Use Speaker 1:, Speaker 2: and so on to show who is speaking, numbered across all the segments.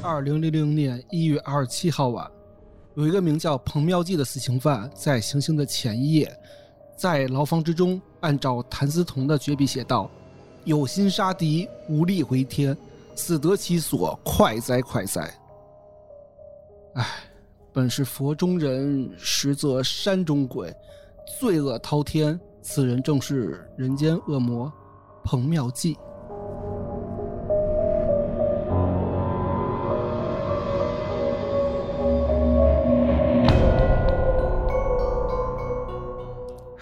Speaker 1: 二零零零年一月二十七号晚，有一个名叫彭妙计的死刑犯，在行刑的前一夜，在牢房之中，按照谭嗣同的绝笔写道：“有心杀敌，无力回天，死得其所，快哉快哉！”唉，本是佛中人，实则山中鬼，罪恶滔天。此人正是人间恶魔彭妙计。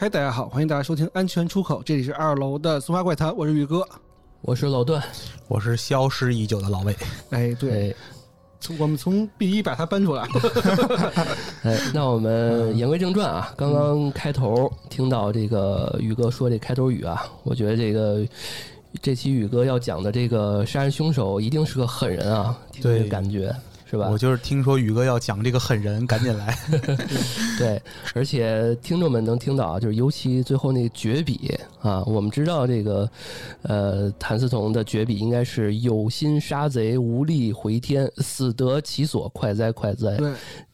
Speaker 1: 嗨，大家好，欢迎大家收听《安全出口》，这里是二楼的松花怪谈，我是宇哥。
Speaker 2: 我是老段，
Speaker 3: 我是消失已久的老魏。
Speaker 1: 哎，对，从我们从 B 一把他搬出来。
Speaker 2: 哎，那我们言归正传啊，刚刚开头听到这个宇哥说这开头语啊，我觉得这个这期宇哥要讲的这个杀人凶手一定是个狠人啊，
Speaker 3: 对
Speaker 2: 感觉是吧？
Speaker 3: 我就是听说宇哥要讲这个狠人，赶紧来。
Speaker 2: 对，而且听众们能听到啊，就是尤其最后那个绝笔啊，我们知道这个呃谭嗣同的绝笔应该是有心杀贼，无力回天，死得其所，快哉快哉。
Speaker 1: 对，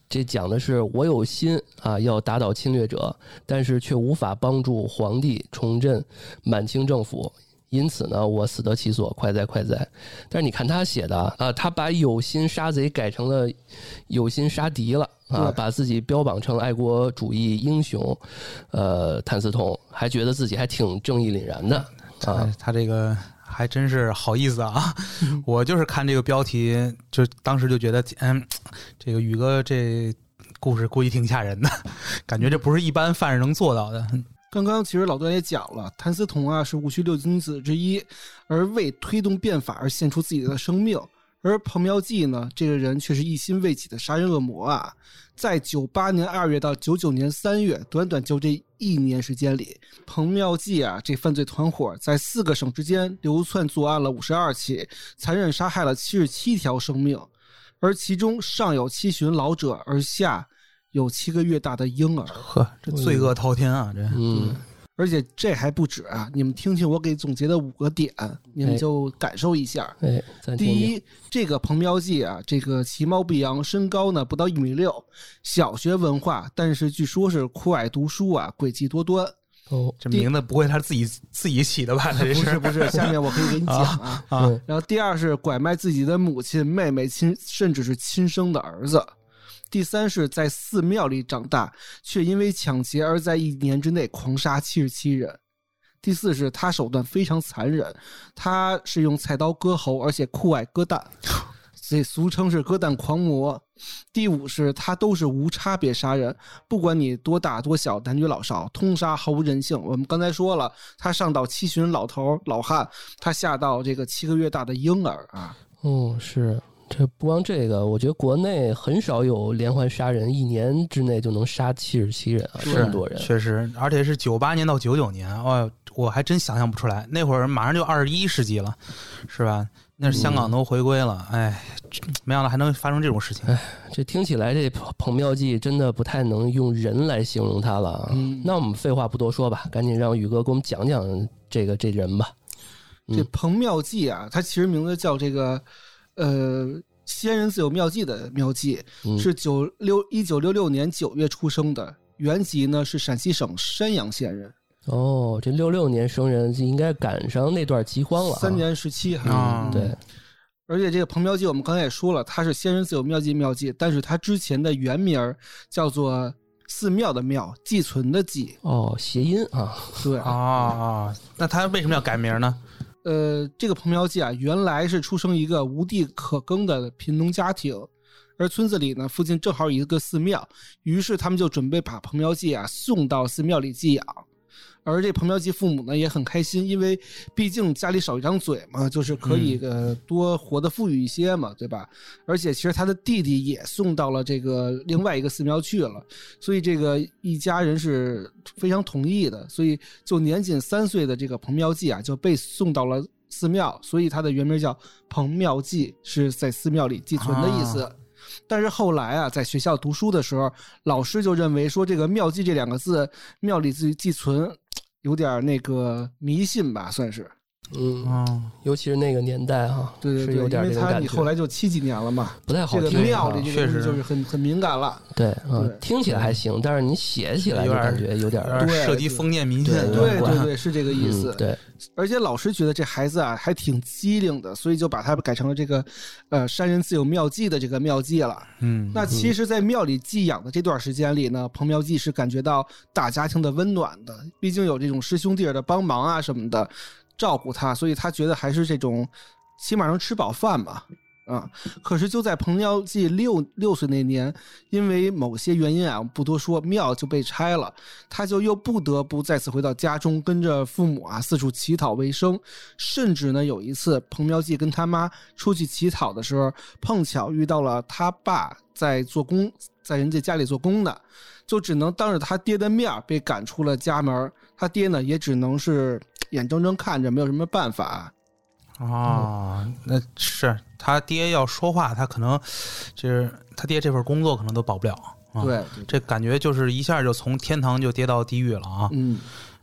Speaker 2: 这讲的是我有心啊，要打倒侵略者，但是却无法帮助皇帝重振满清政府。因此呢，我死得其所，快哉快哉。但是你看他写的啊，他把有心杀贼改成了有心杀敌了啊，把自己标榜成爱国主义英雄，呃，谭嗣同还觉得自己还挺正义凛然的啊
Speaker 3: 他，他这个还真是好意思啊！我就是看这个标题，就当时就觉得，嗯，这个宇哥这故事估计挺吓人的，感觉这不是一般犯人能做到的。
Speaker 1: 刚刚其实老段也讲了，谭嗣同啊是戊戌六君子之一，而为推动变法而献出自己的生命。而彭妙计呢，这个人却是一心为己的杀人恶魔啊！在九八年二月到九九年三月，短短就这一年时间里，彭妙计啊这犯罪团伙在四个省之间流窜作案了五十二起，残忍杀害了七十七条生命，而其中上有七旬老者，而下有七个月大的婴儿。
Speaker 3: 呵，这罪恶滔天啊！这
Speaker 2: 嗯，
Speaker 1: 而且这还不止啊！你们听听我给总结的五个点，你们
Speaker 2: 哎
Speaker 1: 就感受一下。
Speaker 2: 哎，咱
Speaker 1: 第一，这个彭彪记啊，这个其貌不扬，身高呢不到一米六，小学文化，但是据说是酷爱读书啊，诡计多端。
Speaker 2: 哦，
Speaker 3: 这名字不会他自己自己起的吧？他这
Speaker 1: 不是不是，下面我可以给你讲啊。
Speaker 3: 啊
Speaker 2: 嗯
Speaker 1: 然后第二是拐卖自己的母亲、妹妹、亲，甚至是亲生的儿子。第三是在寺庙里长大，却因为抢劫而在一年之内狂杀七十七人。第四是他手段非常残忍，他是用菜刀割喉，而且酷爱割蛋，所以俗称是割蛋狂魔。第五是他都是无差别杀人，不管你多大多小，男女老少，通杀，毫无人性。我们刚才说了，他上到七旬老头老汉，他下到这个七个月大的婴儿啊，
Speaker 2: 哦，是。这不光这个，我觉得国内很少有连环杀人，一年之内就能杀七十七人啊，这么多人。
Speaker 3: 确实，而且是九八年到九九年，哦，我还真想象不出来，那会儿马上就二十一世纪了，是吧？那是香港都回归了，哎，没想到还能发生这种事情。
Speaker 2: 这听起来这彭彭妙计真的不太能用人来形容他了啊。
Speaker 1: 嗯
Speaker 2: 那我们废话不多说吧，赶紧让宇哥给我们讲讲这个这人吧。嗯
Speaker 1: 这彭妙计啊，他其实名字叫这个，呃，仙人自有妙计的妙计，
Speaker 2: 嗯
Speaker 1: 是九六一九六六年九月出生的，原籍呢是陕西省山阳县人，
Speaker 2: 哦，这六六年生人就应该赶上那段饥荒了、啊。
Speaker 1: 三年时期哈。
Speaker 3: 啊
Speaker 2: 对，
Speaker 1: 而且这个彭妙计，我们刚才也说了，他是仙人自有妙计妙计，但是他之前的原名儿叫做寺庙的庙，寄存的寄。
Speaker 2: 哦，谐音啊。
Speaker 1: 对
Speaker 3: 啊啊！那他为什么要改名呢？
Speaker 1: 呃，这个彭妙计啊，原来是出生一个无地可耕的贫农家庭，而村子里呢，附近正好有一个寺庙，于是他们就准备把彭妙计啊送到寺庙里寄养。而这彭妙计父母呢也很开心，因为毕竟家里少一张嘴嘛，就是可以呃多活得富裕一些嘛，对吧？而且其实他的弟弟也送到了这个另外一个寺庙去了，所以这个一家人是非常同意的，所以就年仅三岁的这个彭妙计啊就被送到了寺庙，所以他的原名叫彭妙计，是在寺庙里寄存的意思。但是后来啊，在学校读书的时候，老师就认为说这个“妙计”这两个字，庙里自己寄存，有点那个迷信吧，算是。
Speaker 2: 嗯，
Speaker 3: 嗯，
Speaker 2: 尤其是那个年代哈，
Speaker 1: 对对对，
Speaker 2: 是有点
Speaker 1: 因为他你
Speaker 2: 这种感觉，
Speaker 1: 后来就七几年了嘛，
Speaker 2: 不太好听。啊
Speaker 1: 庙里这
Speaker 3: 确实。
Speaker 1: 个东西就是很很敏感了。
Speaker 2: 对，嗯，听起来还行，但是你写起来就
Speaker 3: 有点
Speaker 2: 感觉有点
Speaker 3: 有点涉及封建迷信，
Speaker 2: 对
Speaker 1: 对对对，是这个意思。
Speaker 2: 嗯对，
Speaker 1: 而且老师觉得这孩子啊还挺机灵的，所以就把他改成了这个呃山人自有妙计的这个妙计了。
Speaker 3: 嗯，
Speaker 1: 那其实，在庙里寄养的这段时间里呢，彭妙计是感觉到大家庭的温暖的，毕竟有这种师兄弟儿的帮忙啊什么的，照顾他，所以他觉得还是这种起码能吃饱饭吧。啊！可是就在彭妙计六六岁那年，因为某些原因啊，不多说，庙就被拆了，他就又不得不再次回到家中，跟着父母啊四处乞讨为生。甚至呢，有一次彭妙计跟他妈出去乞讨的时候，碰巧遇到了他爸在做工，在人家家里做工的，就只能当着他爹的面被赶出了家门。他爹呢，也只能是眼睁睁看着，没有什么办法。
Speaker 3: 啊，那是他爹要说话，他可能就是他爹这份工作可能都保不了。啊、，
Speaker 1: 对，
Speaker 3: 这感觉就是一下就从天堂就跌到地狱了啊！
Speaker 1: 嗯，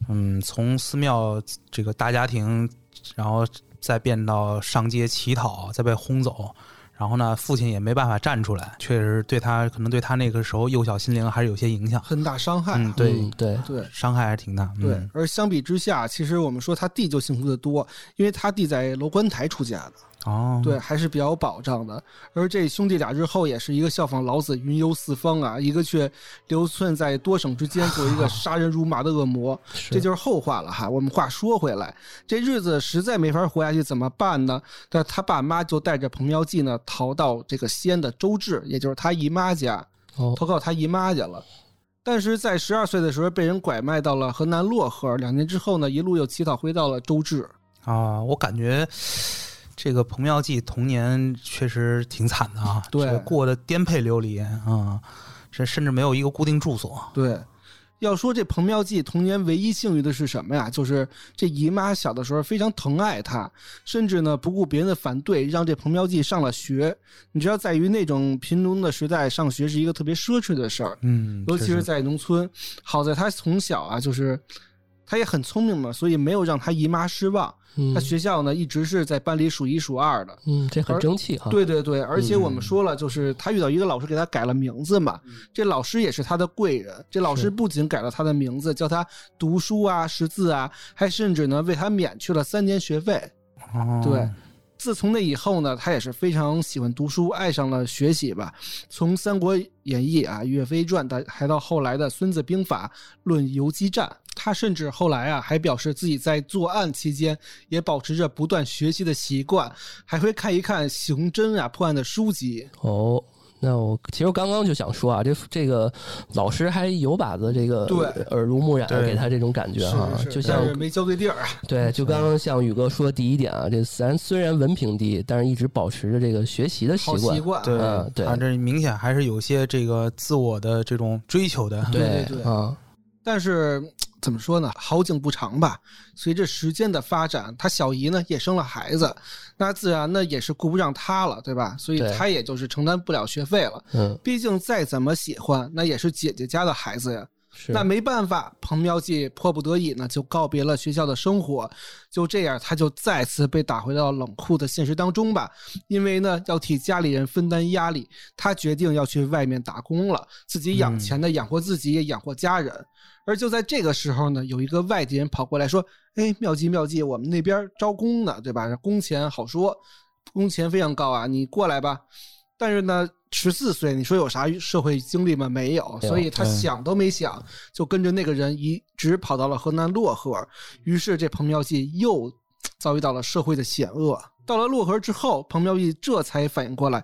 Speaker 3: 嗯，从寺庙这个大家庭，然后再变到上街乞讨，再被轰走，然后呢，父亲也没办法站出来，确实对他可能对他那个时候幼小心灵还是有些影响。
Speaker 1: 很大伤害。
Speaker 3: 嗯，对，
Speaker 2: 嗯对，
Speaker 1: 对
Speaker 3: 伤害还是挺大。嗯、
Speaker 1: 对，而相比之下，其实我们说他弟就幸福的多，因为他弟在楼观台出家的，
Speaker 3: 哦，
Speaker 1: 对，还是比较有保障的。而这兄弟俩日后也是一个效仿老子云游四方啊，一个却流窜在多省之间，做一个杀人如麻的恶魔。这就是后话了哈。我们话说回来，这日子实在没法活下去，怎么办呢？那他爸妈就带着彭妙计呢，逃到这个西安的周至，也就是他姨妈家，
Speaker 2: 哦，
Speaker 1: 投靠他姨妈家了。但是在十二岁的时候被人拐卖到了河南漯河，两年之后呢，一路又乞讨回到了周至。
Speaker 3: 啊，我感觉这个彭妙计童年确实挺惨的啊，
Speaker 1: 对
Speaker 3: 过得颠沛流离啊，这甚至没有一个固定住所。
Speaker 1: 对，要说这彭妙计童年唯一幸运的是什么呀？就是这姨妈小的时候非常疼爱她，甚至呢不顾别人的反对，让这彭妙计上了学。你知道，在于那种贫农的时代，上学是一个特别奢侈的事儿，
Speaker 3: 嗯，
Speaker 1: 尤其是在农村。好在他从小啊，就是他也很聪明嘛，所以没有让他姨妈失望。
Speaker 2: 嗯
Speaker 1: 他学校呢一直是在班里数一数二的。
Speaker 2: 嗯，这很争气哈。
Speaker 1: 对对对，而且我们
Speaker 3: 嗯
Speaker 1: 说了，就是他遇到一个老师给他改了名字嘛，这老师也是他的贵人。这老师不仅改了他的名字，叫他读书啊、识字啊，还甚至呢为他免去了三年学费。
Speaker 3: 哦
Speaker 1: 对，自从那以后呢，他也是非常喜欢读书，爱上了学习吧。从《三国演义》啊、《岳飞传》到，还到后来的《孙子兵法》《论游击战》，他甚至后来啊还表示自己在作案期间也保持着不断学习的习惯，还会看一看刑侦啊破案的书籍。
Speaker 2: 哦，那我其实刚刚就想说啊，这这个老师还有把子这个
Speaker 1: 对
Speaker 2: 耳濡目染，
Speaker 3: 对
Speaker 2: 给他这种感觉哈，
Speaker 1: 是是，
Speaker 2: 就像
Speaker 1: 是没交对地儿啊。
Speaker 2: 对，就刚刚像宇哥说第一点啊，这咱虽然文凭低，但是一直保持着这个学习的习惯
Speaker 1: 习。惯，
Speaker 3: 对
Speaker 2: 嗯对
Speaker 3: 他这明显还是有些这个自我的这种追求的。
Speaker 1: 对对对
Speaker 2: 啊，
Speaker 1: 但是 怎么说呢？好景不长吧。随着时间的发展，他小姨呢也生了孩子，那自然呢也是顾不上他了，对吧？所以
Speaker 2: 对
Speaker 1: 他也就是承担不了学费了。
Speaker 2: 嗯，
Speaker 1: 毕竟再怎么喜欢，那也是姐姐家的孩子呀。
Speaker 2: 是
Speaker 1: 那没办法，彭妙计迫不得已呢，就告别了学校的生活。就这样，他就再次被打回到冷酷的现实当中吧。因为呢，要替家里人分担压力，他决定要去外面打工了，自己养钱的养活自己，也养活家人。而就在这个时候呢，有一个外地人跑过来说：“哎，妙计妙计，我们那边招工呢，对吧？工钱好说，工钱非常高啊，你过来吧。”但是呢，十四岁，你说有啥社会经历吗？没有，所以他想都没想，就跟着那个人一直跑到了河南漯河。于是这彭妙计又 遭遇到了社会的险恶。到了漯河之后，彭妙计这才反应过来，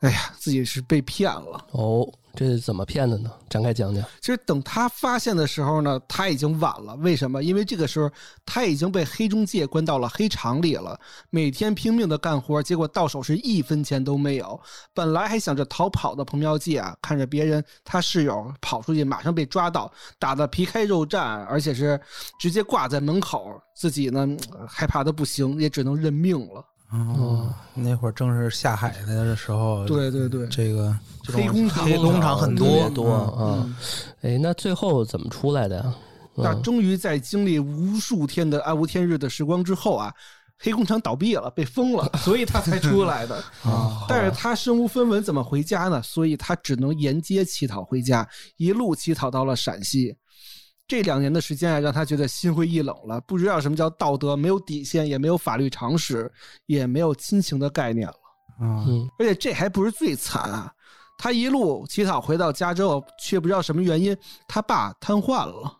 Speaker 1: 哎呀，自己是被骗了。
Speaker 2: 哦，这是怎么骗的呢？展开讲讲。
Speaker 1: 其实等他发现的时候呢，他已经晚了。为什么？因为这个时候他已经被黑中介关到了黑厂里了，每天拼命的干活，结果到手是一分钱都没有。本来还想着逃跑的彭妙计啊，看着别人他室友跑出去，马上被抓到，打得皮开肉绽，而且是直接挂在门口，自己呢害怕的不行，也只能认命了。
Speaker 3: 哦，那会儿正是下海的时候，
Speaker 1: 对对对，
Speaker 3: 这个
Speaker 1: 黑工厂
Speaker 3: 黑工厂很多
Speaker 2: 多
Speaker 3: 嗯
Speaker 2: 啊。哎，那最后怎么出来的呀？
Speaker 1: 那
Speaker 2: 嗯
Speaker 1: 终于在经历无数天的暗无天日的时光之后啊，黑工厂倒闭了，被封了，所以他才出来的。
Speaker 3: 啊，
Speaker 1: 但是他身无分文，怎么回家呢？所以他只能沿街乞讨回家，一路乞讨到了陕西。这两年的时间啊，让他觉得心灰意冷了，不知道什么叫道德，没有底线，也没有法律常识，也没有亲情的概念了。
Speaker 3: 嗯
Speaker 2: 嗯
Speaker 1: 而且这还不是最惨啊，他一路乞讨回到家之后，却不知道什么原因，他爸瘫痪了。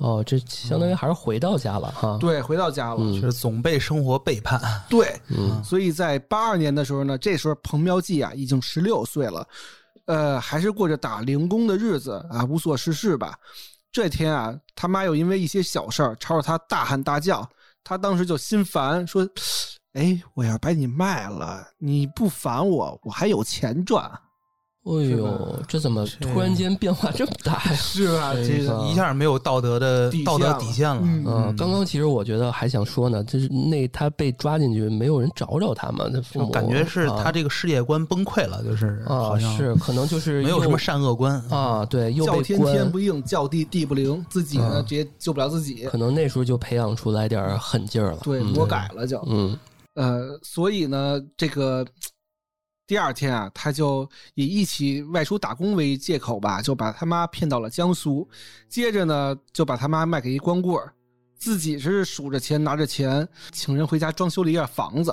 Speaker 2: 哦，这相当于还是回到家了哈。
Speaker 1: 对，回到家了。
Speaker 2: 嗯
Speaker 3: 就是总被生活背叛。
Speaker 1: 对，
Speaker 2: 嗯
Speaker 1: 所以在八二年的时候呢，这时候彭妙记啊已经十六岁了，呃，还是过着打零工的日子啊，无所事事吧。这天啊，他妈又因为一些小事儿朝着他大喊大叫，他当时就心烦，说：“ 哎，我要把你卖了，你不烦我，我还有钱赚。
Speaker 2: 哎呦，这怎么突然间变化这么大呀？
Speaker 1: 是吧？
Speaker 2: 这
Speaker 1: 这个
Speaker 2: 个
Speaker 3: 一下没有道德的道德底线了。
Speaker 1: 嗯
Speaker 2: 嗯，刚刚其实我觉得还想说呢，就是那他被抓进去，没有人找找他嘛，那父母
Speaker 3: 就感觉是他
Speaker 2: 啊
Speaker 3: 这个世界观崩溃了，就是好
Speaker 2: 啊
Speaker 3: 像
Speaker 2: 是可能就是
Speaker 3: 没有什么善恶观。
Speaker 2: 啊，对，又被
Speaker 1: 叫天天不应，叫地地不灵，自己呢
Speaker 2: 嗯
Speaker 1: 直接救不了自己，
Speaker 2: 可能那时候就培养出来点狠劲儿了。
Speaker 1: 对，
Speaker 2: 嗯
Speaker 1: 魔改了就。
Speaker 2: 嗯
Speaker 1: 呃，所以呢，这个第二天啊，他就以一起外出打工为借口吧，就把他妈骗到了江苏，接着呢，就把他妈卖给一光棍儿，自己是数着钱，拿着钱，请人回家装修了一下房子，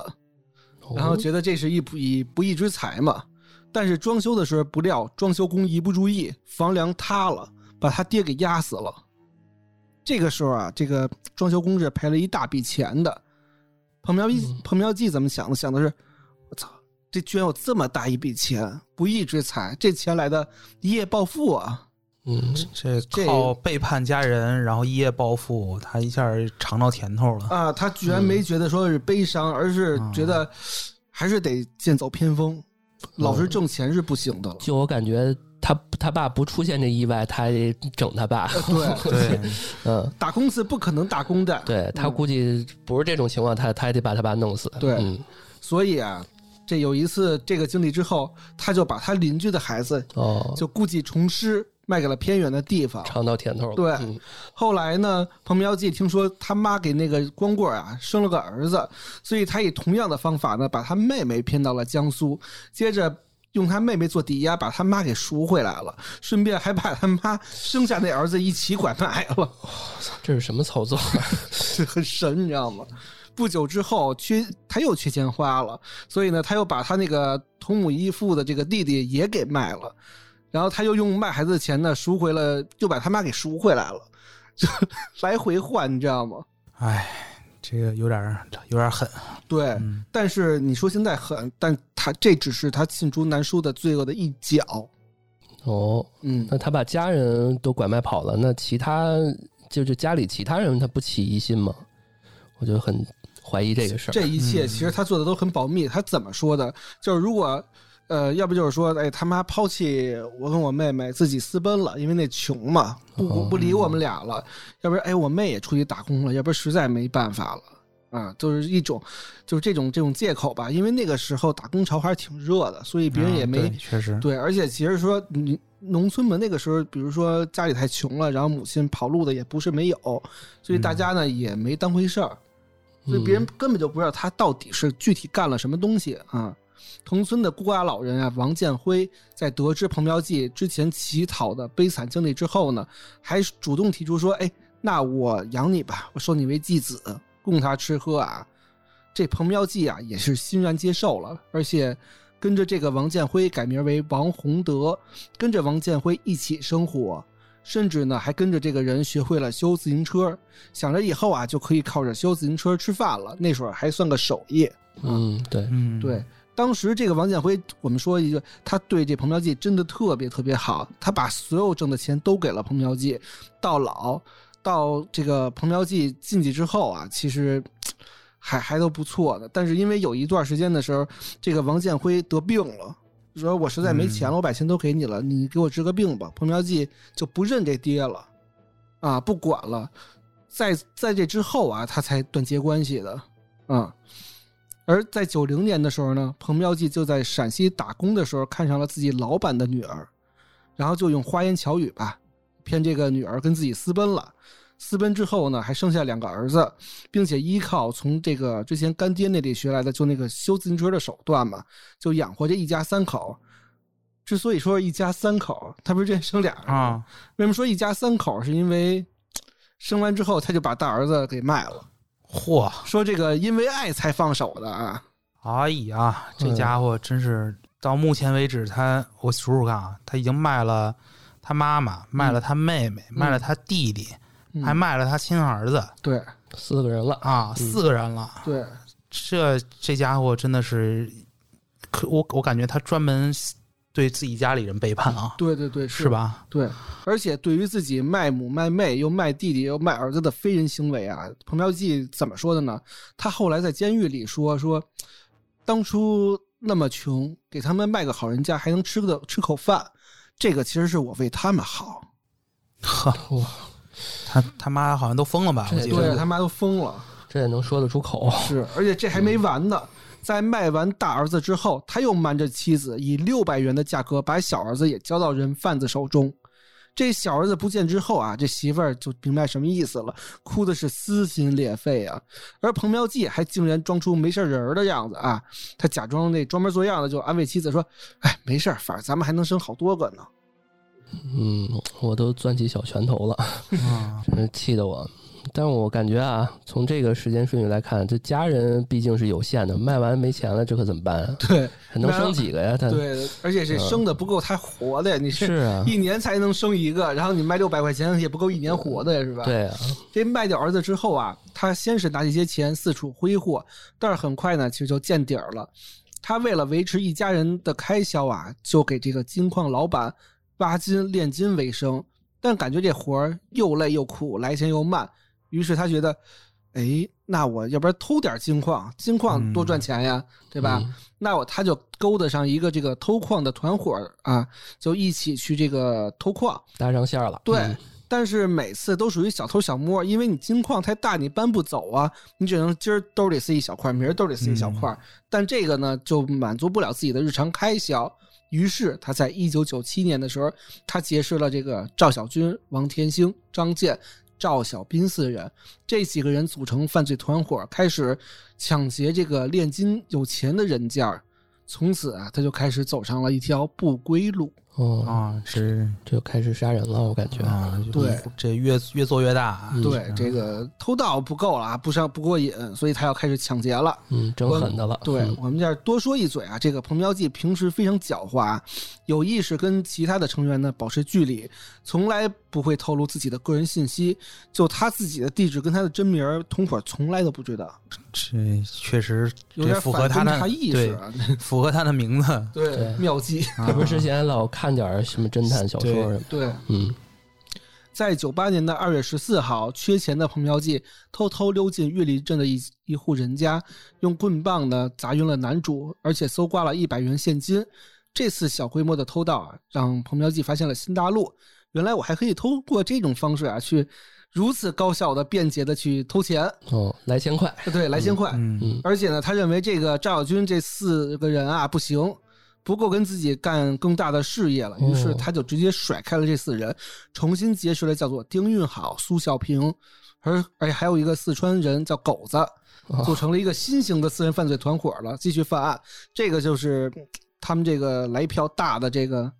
Speaker 1: 然后
Speaker 2: 哦
Speaker 1: 觉得这是一笔不义之财嘛。但是装修的时候，不料装修工一不注意，房梁塌了，把他爹给压死了。这个时候啊，这个装修工是赔了一大笔钱的。彭苗一
Speaker 2: 嗯
Speaker 1: 彭苗记怎么想的？想的是，这居然有这么大一笔钱，不义之财，这钱来的一夜暴富啊！
Speaker 2: 嗯
Speaker 3: 这
Speaker 1: 这
Speaker 3: 靠背叛家人，然后一夜暴富，他一下尝到甜头了。
Speaker 1: 啊，他居然没觉得说是悲伤，而是觉得还是得剑走偏锋，老是挣钱是不行的了。
Speaker 2: 就我感觉他他爸不出现这意外，他得整他爸。
Speaker 1: 对，
Speaker 3: 对，
Speaker 2: 嗯，
Speaker 1: 打工是不可能打工的。
Speaker 2: 对他估计不是这种情况，他他也得把他爸弄死。
Speaker 1: 对
Speaker 2: 嗯
Speaker 1: 所以啊，这有一次这个经历之后，他就把他邻居的孩子
Speaker 2: 哦，
Speaker 1: 就故技重施，卖给了偏远的地方。
Speaker 2: 尝到甜头了。
Speaker 1: 对
Speaker 2: 嗯
Speaker 1: 后来呢，彭苗记听说他妈给那个光棍啊生了个儿子，所以他以同样的方法呢，把他妹妹骗到了江苏，接着。用他妹妹做抵押，把他妈给赎回来了，顺便还把他妈生下那儿子一起拐卖了，
Speaker 2: 这是什么操作？
Speaker 1: 这很神，你知道吗？不久之后，缺他又缺钱花了，所以呢，他又把他那个同母异父的这个弟弟也给卖了，然后他又用卖孩子的钱呢赎回了，又把他妈给赎回来了，就 来回换，你知道吗？
Speaker 3: 哎，这个有点儿有点狠。
Speaker 1: 对，
Speaker 3: 嗯
Speaker 1: 但是你说现在狠，但他这只是他罄竹难书的罪恶的一角。
Speaker 2: 哦，
Speaker 1: 嗯，
Speaker 2: 那他把家人都拐卖跑了，那其他就是家里其他人他不起疑心吗？我觉得很怀疑这个事儿。
Speaker 1: 这一切其实他做的都很保密。他怎么说的？就是如果，呃，要不就是说，哎，他妈抛弃我跟我妹妹，自己私奔了，因为那穷嘛，不
Speaker 2: 哦
Speaker 1: 不理我们俩了。要不然，哎，我妹也出去打工了，要不然实在没办法了。啊，就是一种，就是这种这种借口吧。因为那个时候打工潮还是挺热的，所以别人也
Speaker 3: 嗯
Speaker 1: 没、
Speaker 3: 对确实，
Speaker 1: 对，而且其实说你农村嘛，那个时候，比如说家里太穷了，然后母亲跑路的也不是没有，所以大家呢、也没当回事儿，所以别人根本就不知道他到底是具体干了什么东西啊。同村的孤寡老人啊，王建辉在得知彭苗记之前乞讨的悲惨经历之后呢，还主动提出说：“哎，那我养你吧，我收你为继子，供他吃喝啊。”这彭苗记啊，也是欣然接受了，而且跟着这个王建辉改名为王洪德，跟着王建辉一起生活，甚至呢还跟着这个人学会了修自行车，想着以后啊就可以靠着修自行车吃饭了。那时候还算个手艺。
Speaker 2: 嗯，对，
Speaker 3: 嗯，
Speaker 1: 对，当时这个王建辉，我们说一句，他对这彭苗记真的特别特别好，他把所有挣的钱都给了彭苗记，到老到这个彭苗记进去之后啊，其实还还都不错的。但是因为有一段时间的时候，这个王建辉得病了。说我实在没钱了，我把钱都给你了，你给我治个病吧。彭妙计就不认这爹了，啊，不管了。在在这之后啊，他才断绝关系的，啊。而在九零年的时候呢，彭妙计就在陕西打工的时候看上了自己老板的女儿，然后就用花言巧语吧，骗这个女儿跟自己私奔了。私奔之后呢，还生下两个儿子，并且依靠从这个之前干爹那里学来的就那个修自行车的手段嘛，就养活这一家三口。之所以说一家三口，他不是之前生俩
Speaker 3: 啊，
Speaker 1: 为什么说一家三口？是因为生完之后他就把大儿子给卖了，
Speaker 3: 嚯，
Speaker 1: 说这个因为爱才放手的啊。
Speaker 3: 哎呀，这
Speaker 2: 嗯
Speaker 3: 家伙真是到目前为止他，我数数看啊，他已经卖了他妈妈，卖了他妹妹，卖了他弟弟，
Speaker 1: 嗯
Speaker 3: 还卖了他亲儿子
Speaker 1: 对
Speaker 2: 四个人了，
Speaker 3: 啊，四个人了。
Speaker 1: 对，
Speaker 3: 这这家伙真的是，可我我感觉他专门对自己家里人背叛啊，
Speaker 1: 对对对，
Speaker 3: 是？吧？
Speaker 1: 对，而且对于自己卖母卖妹又卖弟弟又卖儿子的非人行为啊，彭彪记怎么说的呢？他后来在监狱里说说，当初那么穷，给他们卖个好人家还能吃个吃口饭，这个其实是我为他们好。
Speaker 3: 他他妈好像都疯了吧？我记得
Speaker 1: 对他妈都疯了。
Speaker 2: 这也能说得出口？
Speaker 1: 是，而且这还没完呢。在卖完大儿子之后，他又瞒着妻子，以六百元的价格把小儿子也交到人贩子手中。这小儿子不见之后啊，这媳妇儿就明白什么意思了，哭的是撕心裂肺啊。而彭妙计还竟然装出没事人的样子啊，他假装那装模作样的就安慰妻子说：“哎，没事儿，反正咱们还能生好多个呢。
Speaker 2: 嗯，我都攥起小拳头了，
Speaker 3: 啊，
Speaker 2: 真是气得我。但我感觉啊，从这个时间顺序来看，这家人毕竟是有限的，卖完没钱了，这可怎么办啊？
Speaker 1: 对
Speaker 2: 还能生几个呀？他
Speaker 1: 对，而且是生的不够他活的呀，你
Speaker 2: 是啊，
Speaker 1: 一年才能生一个，然后你卖六百块钱也不够一年活的呀，是吧？
Speaker 2: 对啊，
Speaker 1: 这卖掉儿子之后啊，他先是拿这些钱四处挥霍，但是很快呢，其实就见底儿了。他为了维持一家人的开销啊，就给这个金矿老板挖金炼金为生，但感觉这活儿又累又苦，来钱又慢，于是他觉得，哎，那我要不然偷点金矿，金矿多赚钱呀，对吧？
Speaker 2: 嗯
Speaker 1: 那我他就勾搭上一个这个偷矿的团伙啊，就一起去这个偷矿。
Speaker 2: 搭上线了。
Speaker 1: 对，
Speaker 2: 嗯
Speaker 1: 但是每次都属于小偷小摸，因为你金矿太大，你搬不走啊，你只能今儿兜里塞一小块，明儿兜里塞一小块。但这个呢，就满足不了自己的日常开销。于是他在一九九七年的时候，他结识了这个赵小军、王天星、张健、赵小斌四人，这几个人组成犯罪团伙，开始抢劫这个炼金有钱的人家。从此啊，他就开始走上了一条不归路。
Speaker 2: 哦，
Speaker 3: 啊，是
Speaker 2: 这就开始杀人了，我感觉。
Speaker 3: 啊，
Speaker 1: 对，
Speaker 3: 这越越做越大，
Speaker 2: 嗯
Speaker 1: 对，这个偷盗不够了啊，不上不过瘾，所以他要开始抢劫了。
Speaker 2: 嗯，整狠的了。
Speaker 1: 对、
Speaker 2: 嗯
Speaker 1: 我们这儿多说一嘴啊，这个彭彪记平时非常狡猾啊，有意识跟其他的成员呢保持距离，从来不会透露自己的个人信息，就他自己的地址跟他的真名儿，同伙从来都不知道，
Speaker 3: 这确实
Speaker 1: 有点
Speaker 3: 符合他的
Speaker 1: 意识。
Speaker 3: 符合他的名字。
Speaker 1: 对，妙计。
Speaker 3: 啊
Speaker 2: 他不是之前老看点什么侦探小说什么？
Speaker 1: 对，
Speaker 2: 嗯，
Speaker 1: 在九八年的二月十四号，缺钱的彭彪记偷偷溜进岳里镇的一一户人家，用棍棒呢砸晕了男主，而且搜刮了一百元现金。这次小规模的偷盗啊，让彭彪记发现了新大陆。原来我还可以通过这种方式啊，去如此高效的、便捷的去偷钱。
Speaker 2: 哦，来钱快。
Speaker 1: 对，来钱快。
Speaker 3: 嗯
Speaker 2: 嗯
Speaker 1: 而且呢，他认为这个赵小军这四个人啊不行，不够跟自己干更大的事业了，于是
Speaker 2: 哦
Speaker 1: 他就直接甩开了这四人，重新结识了叫做丁运好、苏小平，而而且还有一个四川人叫狗子，
Speaker 2: 哦
Speaker 1: 组成了一个新型的私人犯罪团伙了，继续犯案。这个就是嗯他们这个来一票大的这个，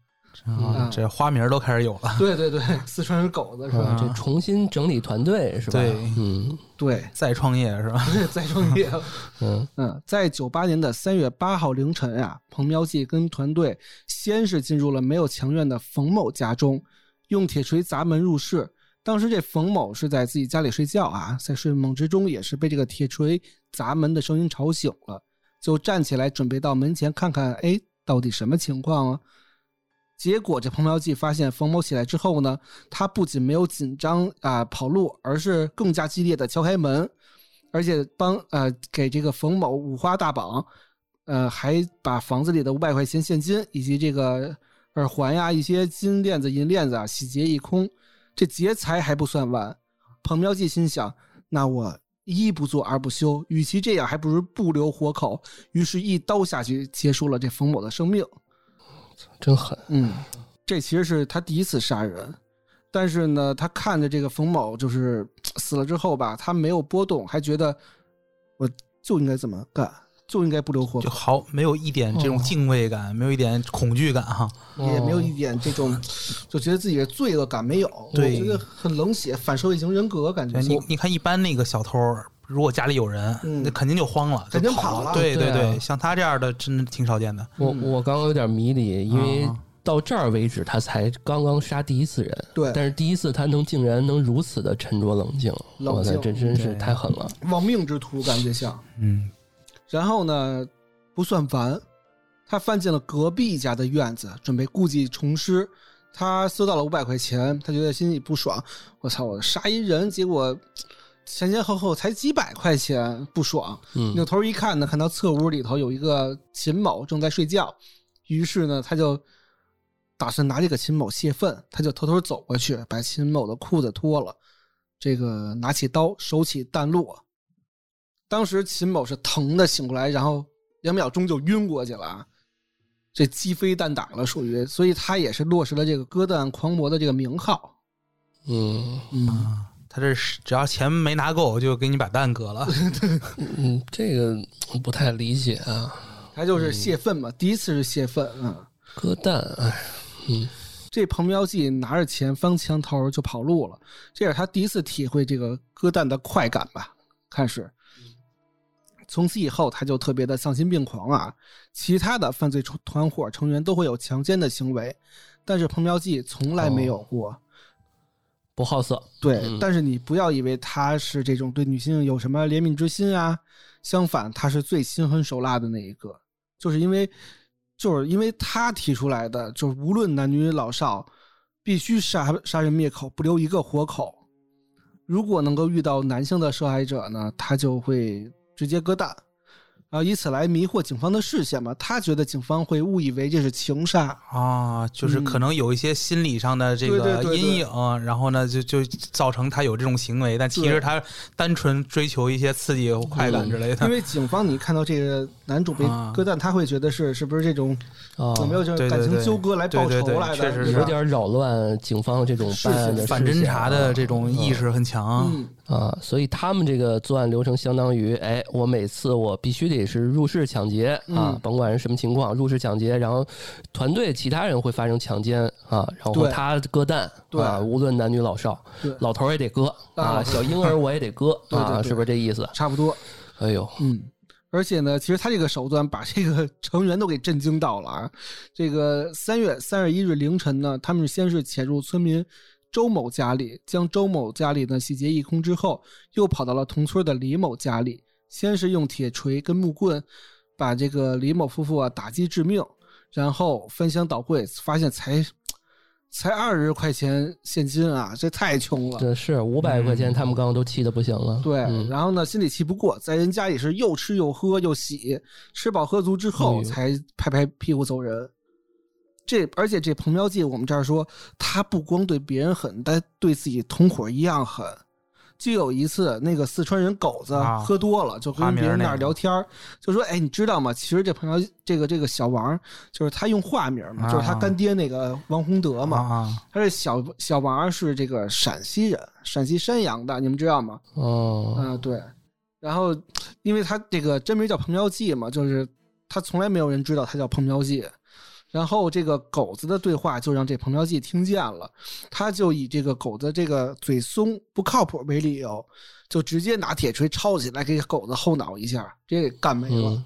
Speaker 3: 啊，这花名都开始有了。
Speaker 1: 对对对，四川是狗子是吧？
Speaker 2: 啊，这重新整理团队是吧？
Speaker 3: 对
Speaker 2: 嗯
Speaker 1: 对，
Speaker 3: 再创业是吧？
Speaker 1: 对再创业。
Speaker 2: 嗯
Speaker 1: 嗯，在九八年的三月八号凌晨啊，彭苗记跟团队先是进入了没有墙院的冯某家中，用铁锤砸门入室。当时这冯某是在自己家里睡觉啊，在睡梦之中也是被这个铁锤砸门的声音吵醒了，就站起来准备到门前看看，哎，到底什么情况啊？结果这彭苗记发现冯某起来之后呢，他不仅没有紧张啊、跑路，而是更加激烈的敲开门，而且帮呃给这个冯某五花大绑，呃还把房子里的五百块钱现金以及这个耳环呀、一些金链子、银链子啊洗劫一空。这劫财还不算完，彭苗记心想：那我一不做二不休，与其这样，还不如不留活口。于是，一刀下去，结束了这冯某的生命。
Speaker 2: 真狠。
Speaker 1: 嗯，这其实是他第一次杀人，但是呢，他看着这个冯某就是 死了之后吧，他没有波动，还觉得我就应该这么干，就应该不留活口，
Speaker 3: 就好，没有一点这种
Speaker 2: 哦
Speaker 3: 敬畏感，没有一点恐惧感哈。
Speaker 1: 也没有一点这种就觉得自己的罪恶感没有，
Speaker 3: 对
Speaker 1: 觉得很冷血，反社会型人格感觉。
Speaker 3: 你你看，一般那个小偷，如果家里有人，
Speaker 1: 嗯。
Speaker 3: 那肯定就慌了，
Speaker 1: 肯定
Speaker 3: 跑
Speaker 1: 跑了。
Speaker 3: 对
Speaker 2: 对啊。
Speaker 3: 对，像他这样的真的挺少见的。
Speaker 2: 我我刚刚有点迷离，因为
Speaker 3: 啊。
Speaker 2: 到这儿为止他才刚刚杀第一次人，
Speaker 1: 对。
Speaker 2: 但是第一次他能竟然能如此的沉着冷静，
Speaker 1: 冷静。
Speaker 2: 我操，这真是太狠了。
Speaker 1: 亡命之徒感觉像。
Speaker 3: 嗯，
Speaker 1: 然后呢，不算完，他翻进了隔壁家的院子，准备故技重施。他搜到了五百块钱，他觉得心里不爽。我操，我杀一人，结果前前后后才几百块钱，不爽。
Speaker 2: 嗯
Speaker 1: 扭头一看呢，看到侧屋里头有一个秦某正在睡觉，于是呢，他就打算拿这个秦某泄愤，他就偷偷走过去，把秦某的裤子脱了，这个拿起刀，手起弹落。当时秦某是疼的醒过来，然后两秒钟就晕过去了啊，这鸡飞蛋打了，属于，所以他也是落实了这个割蛋狂魔的这个名号。
Speaker 2: 嗯
Speaker 1: 嗯，
Speaker 3: 啊，他这是只要钱没拿够，就给你把蛋割了。
Speaker 2: 嗯，这个不太理解啊。
Speaker 1: 他就是泄愤嘛，第一次是泄愤，啊。
Speaker 2: 割蛋，哎，嗯
Speaker 1: 这彭彪记拿着钱翻墙头就跑路了，这是他第一次体会这个割蛋的快感吧？看是。从此以后，他就特别的丧心病狂啊！其他的犯罪团伙成员都会有强奸的行为，但是彭彪记从来没有过。
Speaker 2: 不好色。
Speaker 1: 对，
Speaker 2: 嗯
Speaker 1: 但是你不要以为他是这种对女性有什么怜悯之心啊，相反，他是最心狠手辣的那一个，就是因为，就是因为他提出来的，就是无论男女老少，必须杀杀人灭口，不留一个活口。如果能够遇到男性的受害者呢，他就会直接割蛋，然后以此来迷惑警方的视线嘛。他觉得警方会误以为这是情杀，
Speaker 3: 啊，就是可能有一些心理上的这
Speaker 1: 对
Speaker 3: 个
Speaker 1: 对对对
Speaker 3: 阴影，然后呢，就就造成他有这种行为，但其实他单纯追求一些刺激和快感之类的
Speaker 1: 因。为警方你看到这个男主被
Speaker 3: 啊
Speaker 1: 割断，他会觉得是是不是这种
Speaker 2: 啊，
Speaker 1: 有没有这种感情纠葛来报仇来的？
Speaker 3: 确实
Speaker 2: 有点扰乱警方这种
Speaker 1: 是
Speaker 2: 办案的
Speaker 3: 反侦查的这种意
Speaker 2: 识
Speaker 3: 识很强。
Speaker 1: 嗯，
Speaker 2: 啊，所以他们这个作案流程相当于，哎，我每次我必须得是入室抢劫啊
Speaker 1: 嗯，
Speaker 2: 甭管是什么情况，入室抢劫，然后团队其他人会发生强奸啊，然后他割蛋
Speaker 1: 对
Speaker 2: 啊，无论男女老少，
Speaker 1: 对，
Speaker 2: 老头儿也得割
Speaker 1: 啊
Speaker 2: 啊，小婴儿我也得割啊，是不是这意思？
Speaker 1: 差不多。
Speaker 2: 哎呦，
Speaker 1: 嗯，而且呢，其实他这个手段把这个成员都给震惊到了啊！这个三月三十一日凌晨呢，他们先是潜入村民周某家里，将周某家里呢洗劫一空之后，又跑到了同村的李某家里，先是用铁锤跟木棍把这个李某夫妇啊打击致命，然后翻箱倒柜，发现才才二十块钱现金啊，这太穷了。
Speaker 2: 这是五百块钱，他们刚刚都气的不行了。
Speaker 1: 对，
Speaker 2: 嗯
Speaker 1: 然后呢，心里气不过，在人家里是又吃又喝又洗，吃饱喝足之后才拍拍屁股走人。这而且这彭苗记，我们这儿说他不光对别人狠，但对自己同伙一样狠。就有一次，那个四川人狗子
Speaker 3: 啊
Speaker 1: 喝多了，就跟别人那儿聊天儿就说：“哎，你知道吗？其实这彭苗这个这个小王，就是他用化名嘛，就是他
Speaker 3: 啊
Speaker 1: 干爹那个王洪德嘛。
Speaker 3: 啊，
Speaker 1: 他这小小王是这个陕西人，陕西山阳的，你们知道吗？
Speaker 2: 哦，
Speaker 1: 嗯，对。然后，因为他这个真名叫彭苗记嘛，就是他从来没有人知道他叫彭苗记。然后这个狗子的对话就让这彭苗记听见了，他就以这个狗子这个嘴松不靠谱为理由，就直接拿铁锤抄起来给狗子后脑一下，直接给干没了。
Speaker 2: 嗯，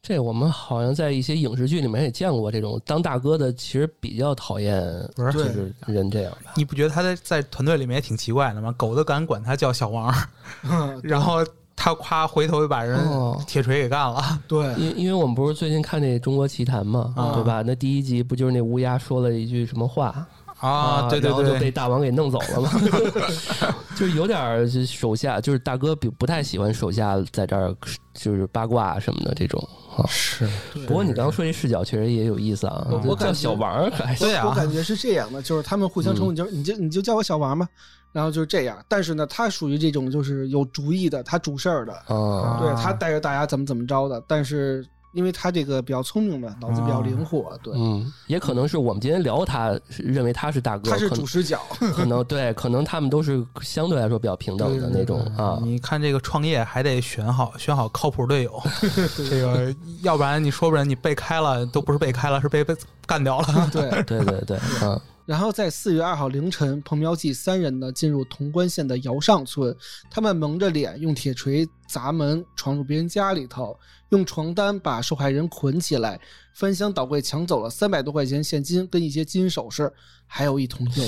Speaker 2: 这我们好像在一些影视剧里面也见过这种当大哥的，其实比较讨厌
Speaker 3: 不是
Speaker 2: 就是人这样的。
Speaker 3: 你不觉得他在在团队里面也挺奇怪的吗？狗子敢管他叫小王，然后他夸回头就把人
Speaker 2: 哦
Speaker 3: 铁锤给干了。
Speaker 1: 对，
Speaker 2: 因因为我们不是最近看那《中国奇谭》嘛，
Speaker 3: 啊
Speaker 2: 对吧？那第一集不就是那乌鸦说了一句什么话
Speaker 3: 啊，对对
Speaker 2: 然后就被，大王给弄走了嘛 就是有点儿手下，就是大哥不不太喜欢手下在这儿就是八卦什么的这种啊。
Speaker 3: 是
Speaker 2: 不过你刚刚说这视角确实也有意思啊，就
Speaker 1: 我我感觉
Speaker 2: 叫小王
Speaker 3: 对啊
Speaker 1: 我感觉是这样的，就是他们互相称呼，你就你就你就叫我小王吧，然后就是这样。但是呢，他属于这种就是有主意的，他主事儿的，
Speaker 2: 啊，
Speaker 1: 对他带着大家怎么怎么着的。但是因为他这个比较聪明嘛，脑子比较灵活，对，
Speaker 2: 嗯，也可能是我们今天聊他，认为他是大哥，
Speaker 1: 他是主视角，
Speaker 2: 可能对，可能他们都是相对来说比较平等的那种啊。
Speaker 3: 你看这个创业还得选好选好靠谱队友，这个要不然你说不然你被开了都不是被开了，是被被干掉了。
Speaker 1: 对。
Speaker 2: 对对对，嗯，
Speaker 1: 然后在四月二号凌晨，彭苗记三人呢进入潼关县的姚上村，他们蒙着脸，用铁锤砸门，闯入别人家里头，用床单把受害人捆起来，翻箱倒柜抢走了三百多块钱现金跟一些金首饰，还有一桶油。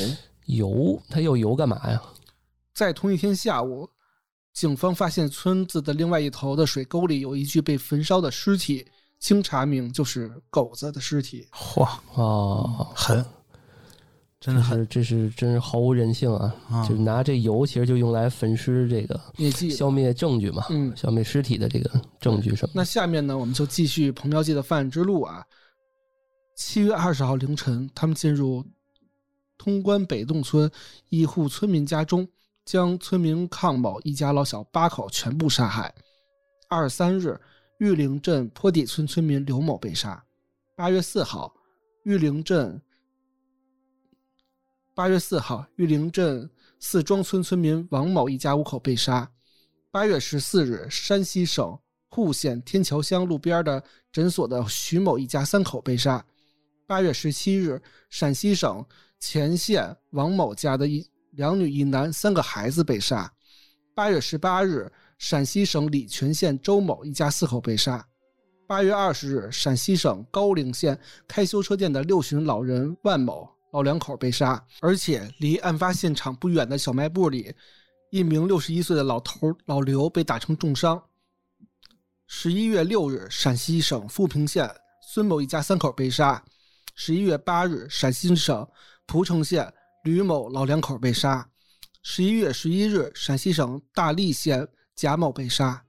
Speaker 2: 油他要油干嘛呀？
Speaker 1: 在同一天下午，警方发现村子的另外一头的水沟里有一具被焚烧的尸体，经查明就是狗子的尸体。
Speaker 3: 嚯，
Speaker 2: 哦，
Speaker 3: 狠，真
Speaker 2: 这
Speaker 3: 的狠
Speaker 2: 是这是真是毫无人性啊！
Speaker 3: 啊！
Speaker 2: 就是拿这油，其实就用来焚尸这个
Speaker 1: 灭迹
Speaker 2: 消灭证据嘛，
Speaker 1: 嗯
Speaker 2: 消灭尸体的这个证据什么的。
Speaker 1: 那下面呢，我们就继续彭彪记的犯案之路啊。七月二十号凌晨，他们进入通关北洞村一户村民家中，将村民康某一家老小八口全部杀害。二十三日，玉林镇坡底村村民刘某被杀。八月四号，玉林镇八月四号，玉林镇四庄村村民王某一家五口被杀。八月十四日，山西省户县天桥乡路边的诊所的徐某一家三口被杀。八月十七日，陕西省乾县王某家的一两女一男三个孩子被杀。八月十八日，陕西省礼泉县周某一家四口被杀。八月二十日，陕西省高陵县开修车店的六旬老人万某老两口被杀，而且离案发现场不远的小卖部里，一名六十一岁的老头老刘被打成重伤。十一月六日，陕西省富平县孙某一家三口被杀。十一月八日，陕西省蒲城县吕某老两口被杀。十一月十一日，陕西省大荔县贾某被杀。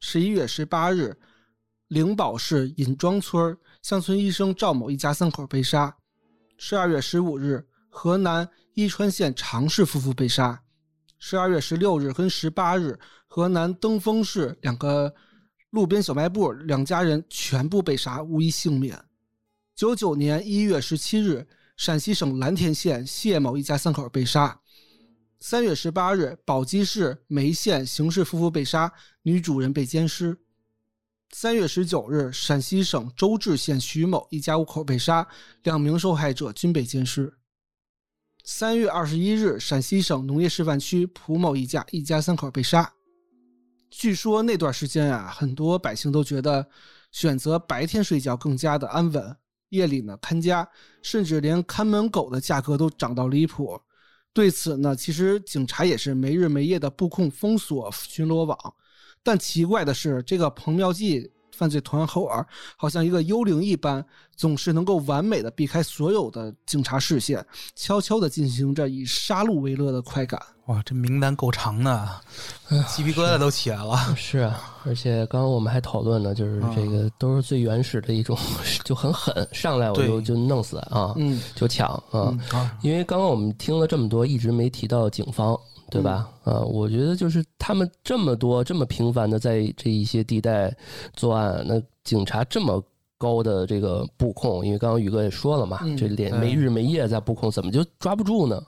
Speaker 1: 十一月十八日，灵宝市尹庄村乡村医生赵某一家三口被杀。十二月十五日，河南伊川县常氏夫妇被杀。十二月十六日跟十八日，河南登封市两个路边小卖部两家人全部被杀，无一幸免。九九年一月十七日，陕西省蓝田县谢某一家三口被杀。三月十八日，宝鸡市眉县邢氏夫妇被杀，女主人被奸尸。三月十九日，陕西省周至县徐某一家五口被杀，两名受害者均被奸尸。三月二十一日，陕西省农业示范区蒲某一家一家三口被杀。据说那段时间啊，很多百姓都觉得选择白天睡觉更加的安稳，夜里呢看家，甚至连看门狗的价格都涨到离谱。对此呢，其实警察也是没日没夜的布控、封锁、巡逻网。但奇怪的是，这个彭妙计犯罪团伙儿好像一个幽灵一般，总是能够完美的避开所有的警察视线，悄悄的进行着以杀戮为乐的快感。
Speaker 3: 哇，这名单够长的，鸡皮疙瘩都起来了。
Speaker 2: 是啊，而且刚刚我们还讨论呢，就是这个都是最原始的一种，就很狠，上来我就就弄死啊，
Speaker 1: 嗯，
Speaker 2: 就抢啊。
Speaker 3: 啊，
Speaker 2: 因为刚刚我们听了这么多，一直没提到警方，对吧？啊，我觉得就是他们这么多、这么频繁的在这一些地带作案，那警察这么高的这个布控，因为刚刚宇哥也说了嘛，
Speaker 1: 嗯
Speaker 2: 这连没日没夜在布控，怎么就抓不住呢？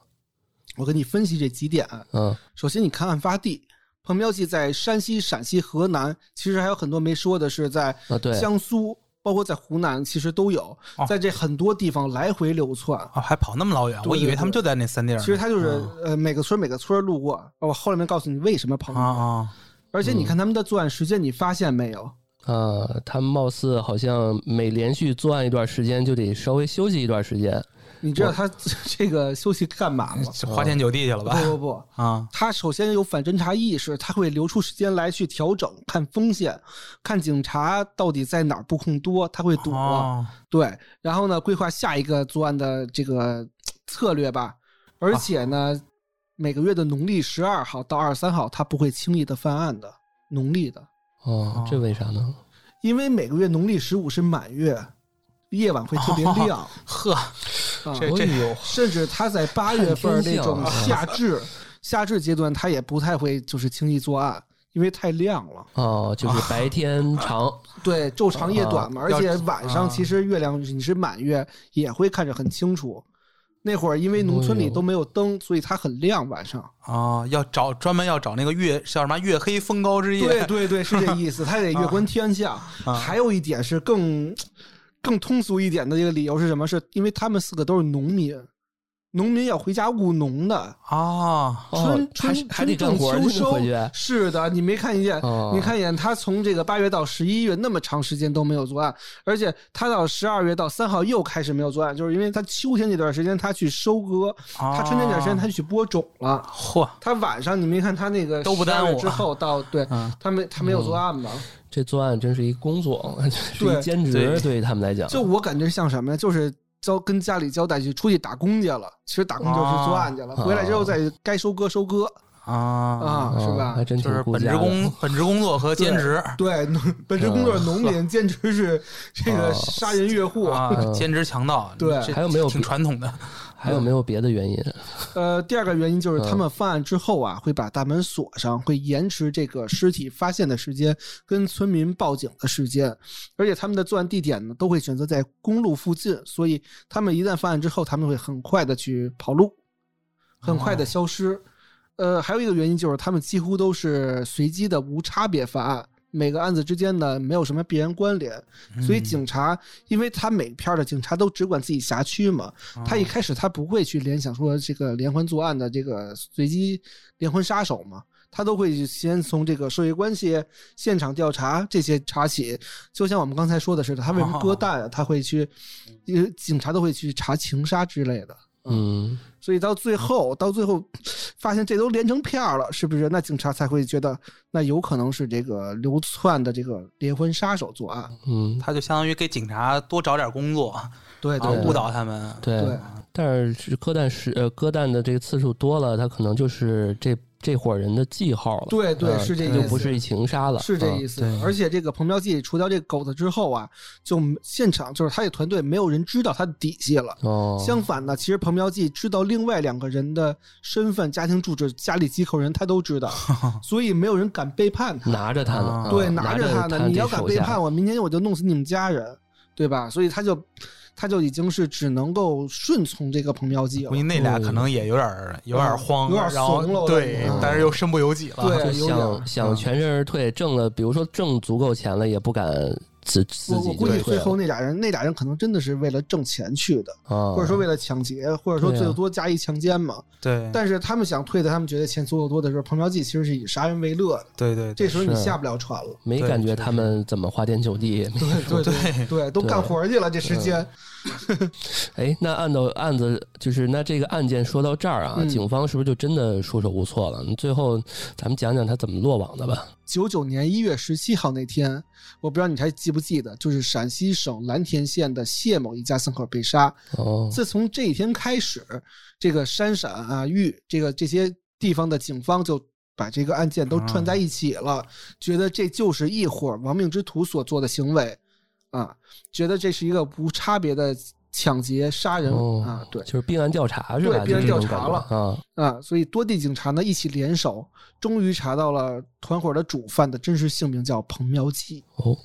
Speaker 1: 我跟你分析这几点啊。
Speaker 2: 嗯
Speaker 1: 首先，你看案发地，彭妙计在山西、陕西、河南，其实还有很多没说的是在江苏，包括在湖南，其实都有
Speaker 3: 哦，
Speaker 1: 在这很多地方来回流窜。
Speaker 3: 啊，还跑那么老远，我以为他们就在那三地儿。
Speaker 1: 其实他就是呃每个村每个村路过，我后来面告诉你为什么跑那
Speaker 3: 啊
Speaker 1: 么远。
Speaker 3: 啊，
Speaker 1: 而且你看他们的作案时间，你发现没有？
Speaker 2: 啊，他们貌似好像每连续作案一段时间就得稍微休息一段时间。
Speaker 1: 你知道他 这个休息干嘛吗？
Speaker 3: 花天酒地去了吧？
Speaker 1: 不不不，
Speaker 3: 啊，
Speaker 1: 他首先有反侦查意识，他会留出时间来去调整、看风险、看警察到底在哪儿布控多，他会躲。
Speaker 3: 哦，
Speaker 1: 对，然后呢，规划下一个作案的这个策略吧。而且呢，每个月的农历十二号到二十三号，他不会轻易的犯案的。农历的，
Speaker 2: 哦，这为啥呢？
Speaker 1: 因为每个月农历十五是满月，夜晚会特别亮。
Speaker 3: 呵，
Speaker 1: 啊
Speaker 3: 这这
Speaker 2: 哎呦，
Speaker 1: 甚至他在八月份那种夏至、夏至阶段，他也不太会就是轻易作案，因为太亮了。
Speaker 2: 哦，就是白天长，
Speaker 1: 对，昼长夜短嘛，而且晚上
Speaker 3: 啊
Speaker 1: 其实月亮你是满月也会看着很清楚。那会儿因为农村里都没有灯，所以它很亮晚上。
Speaker 3: 啊，要找专门要找那个月叫什么月黑风高之夜，
Speaker 1: 对对对，是这意思，它得月观天象。
Speaker 3: 啊
Speaker 1: 还有一点是更更通俗一点的一个理由是什么？是因为他们四个都是农民，农民要回家务农的。
Speaker 3: 啊，
Speaker 2: 哦
Speaker 1: 春，春
Speaker 2: 还得干活儿，
Speaker 1: 春种秋收。是的，你没看见？
Speaker 2: 哦
Speaker 1: 你看一眼，他从这个八月到十一月那么长时间都没有作案，而且他到十二月到三号又开始没有作案，就是因为他秋天这段时间他去收割，他春天这段时间他去播种了。
Speaker 3: 嚯，
Speaker 1: 他晚上你没看他那个
Speaker 3: 都不耽误
Speaker 1: 12月之后到对
Speaker 3: 嗯
Speaker 1: 他没他没有作案吗？
Speaker 2: 这作案真是一工作，是
Speaker 1: 对
Speaker 2: 一兼职，
Speaker 3: 对
Speaker 2: 对于他们来讲。
Speaker 1: 就我感觉像什么呀？就是交跟家里交代去出去打工去了，其实打工就是作案去了，
Speaker 2: 哦
Speaker 1: 回来之后再该收割收割
Speaker 3: 啊，
Speaker 1: 啊，是
Speaker 2: 哦
Speaker 1: 吧
Speaker 2: 还？真
Speaker 3: 就是本职工 本职工作和兼职
Speaker 1: 对，农本职工作是农民，兼职是这个
Speaker 2: 哦
Speaker 1: 杀人越货。
Speaker 3: 啊，兼职强盗，
Speaker 1: 对
Speaker 3: 这
Speaker 2: 还有没有
Speaker 3: 挺传统的
Speaker 2: 还有没有别的原因？
Speaker 1: 呃，第二个原因就是他们犯案之后啊，会把大门锁上，会延迟这个尸体发现的时间跟村民报警的时间，而且他们的作案地点呢都会选择在公路附近，所以他们一旦犯案之后，他们会很快的去跑路，很快的消失。呃，还有一个原因就是他们几乎都是随机的无差别犯案。每个案子之间呢，没有什么必然关联，所以警察，因为他每片儿的警察都只管自己辖区嘛，他一开始他不会去联想说这个连环作案的这个随机连环杀手嘛，他都会先从这个社会关系、现场调查这些查起。就像我们刚才说的似的，他为什么割蛋啊？他会去，警察都会去查情杀之类的。
Speaker 2: 嗯，
Speaker 1: 所以到最后，到最后发现这都连成片儿了，是不是？那警察才会觉得那有可能是这个流窜的这个连环杀手作案。
Speaker 2: 嗯，
Speaker 3: 他就相当于给警察多找点工作，
Speaker 1: 对
Speaker 3: 就，误导他们。
Speaker 2: 对。
Speaker 1: 对
Speaker 2: 但是割蛋时呃割蛋的这个次数多了，他可能就是这这伙人的记号了。
Speaker 1: 对对
Speaker 2: 呃
Speaker 1: 是这意思
Speaker 2: 就不是一情杀了，
Speaker 1: 是这意
Speaker 2: 思。
Speaker 1: 而且这个彭彪记除掉这个狗子之后啊，就现场就是他这团队没有人知道他的底细了。
Speaker 2: 哦，
Speaker 1: 相反呢，其实彭彪记知道另外两个人的身份、家庭住址、家里几口人，他都知道，所以没有人敢背叛他。
Speaker 2: 拿着他呢，
Speaker 3: 啊
Speaker 1: 对，
Speaker 2: 啊拿
Speaker 1: 着他呢，你要敢背叛，
Speaker 2: 我，
Speaker 1: 明天我就弄死你们家人，对吧？所以他就他就已经是只能够顺从这个彭彪记了
Speaker 3: 估计。那俩可能也有点儿有点儿慌，
Speaker 1: 嗯有点
Speaker 3: 然后
Speaker 1: 怂了
Speaker 3: 对但是又身不由己了。
Speaker 2: 想想全身而退，挣了，比如说挣足够钱了，也不敢自自
Speaker 1: 我
Speaker 2: 己
Speaker 1: 我估计最后那俩人，那俩人可能真的是为了挣钱去的，
Speaker 2: 啊，
Speaker 1: 或者说为了抢劫，或者说最多加一强奸嘛。
Speaker 3: 对
Speaker 1: 但是他们想退的，他们觉得钱足够多的时候，彭彪记其实是以杀人为乐的。
Speaker 3: 对对，
Speaker 1: 这时候你下不了船了。
Speaker 2: 没感觉他们怎么花天酒地。
Speaker 1: 对对 对对，都干活去了，这时间。
Speaker 2: 哎，那按照案子就是那这个案件说到这儿啊，
Speaker 1: 嗯
Speaker 2: 警方是不是就真的束手无策了？最后咱们讲讲他怎么落网的吧。
Speaker 1: 九九年一月十七号那天，我不知道你还记不记得，就是陕西省蓝田县的谢某一家三口被杀。
Speaker 2: 哦，
Speaker 1: 自从这一天开始，这个山陕啊、豫这个这些地方的警方就把这个案件都串在一起了，觉得这就是一伙亡命之徒所做的行为，啊，觉得这是一个无差别的抢劫杀人、
Speaker 2: 哦
Speaker 1: 啊，对
Speaker 2: 就是并案调查是吧？
Speaker 1: 对并案调查
Speaker 2: 了啊。
Speaker 1: 啊，所以多地警察呢一起联手，终于查到了团伙的主犯的真实姓名叫彭苗基。
Speaker 2: 哦，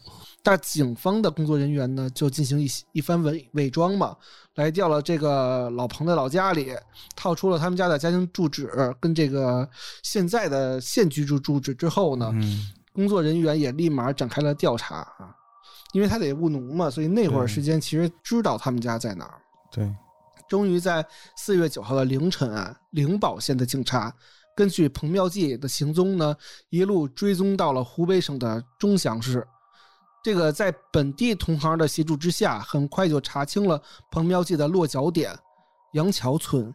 Speaker 1: 但警方的工作人员呢，就进行一一番伪伪装嘛，来调了这个老彭的老家里，套出了他们家的家庭住址跟这个现在的现居住住址之后呢，
Speaker 3: 嗯，
Speaker 1: 工作人员也立马展开了调查啊，因为他得务农嘛，所以那会儿时间其实知道他们家在哪儿。
Speaker 3: 对，
Speaker 1: 终于在四月九号的凌晨啊，灵宝县的警察根据彭妙计的行踪呢，一路追踪到了湖北省的钟祥市。这个在本地同行的协助之下，很快就查清了彭妙计的落脚点——杨桥村。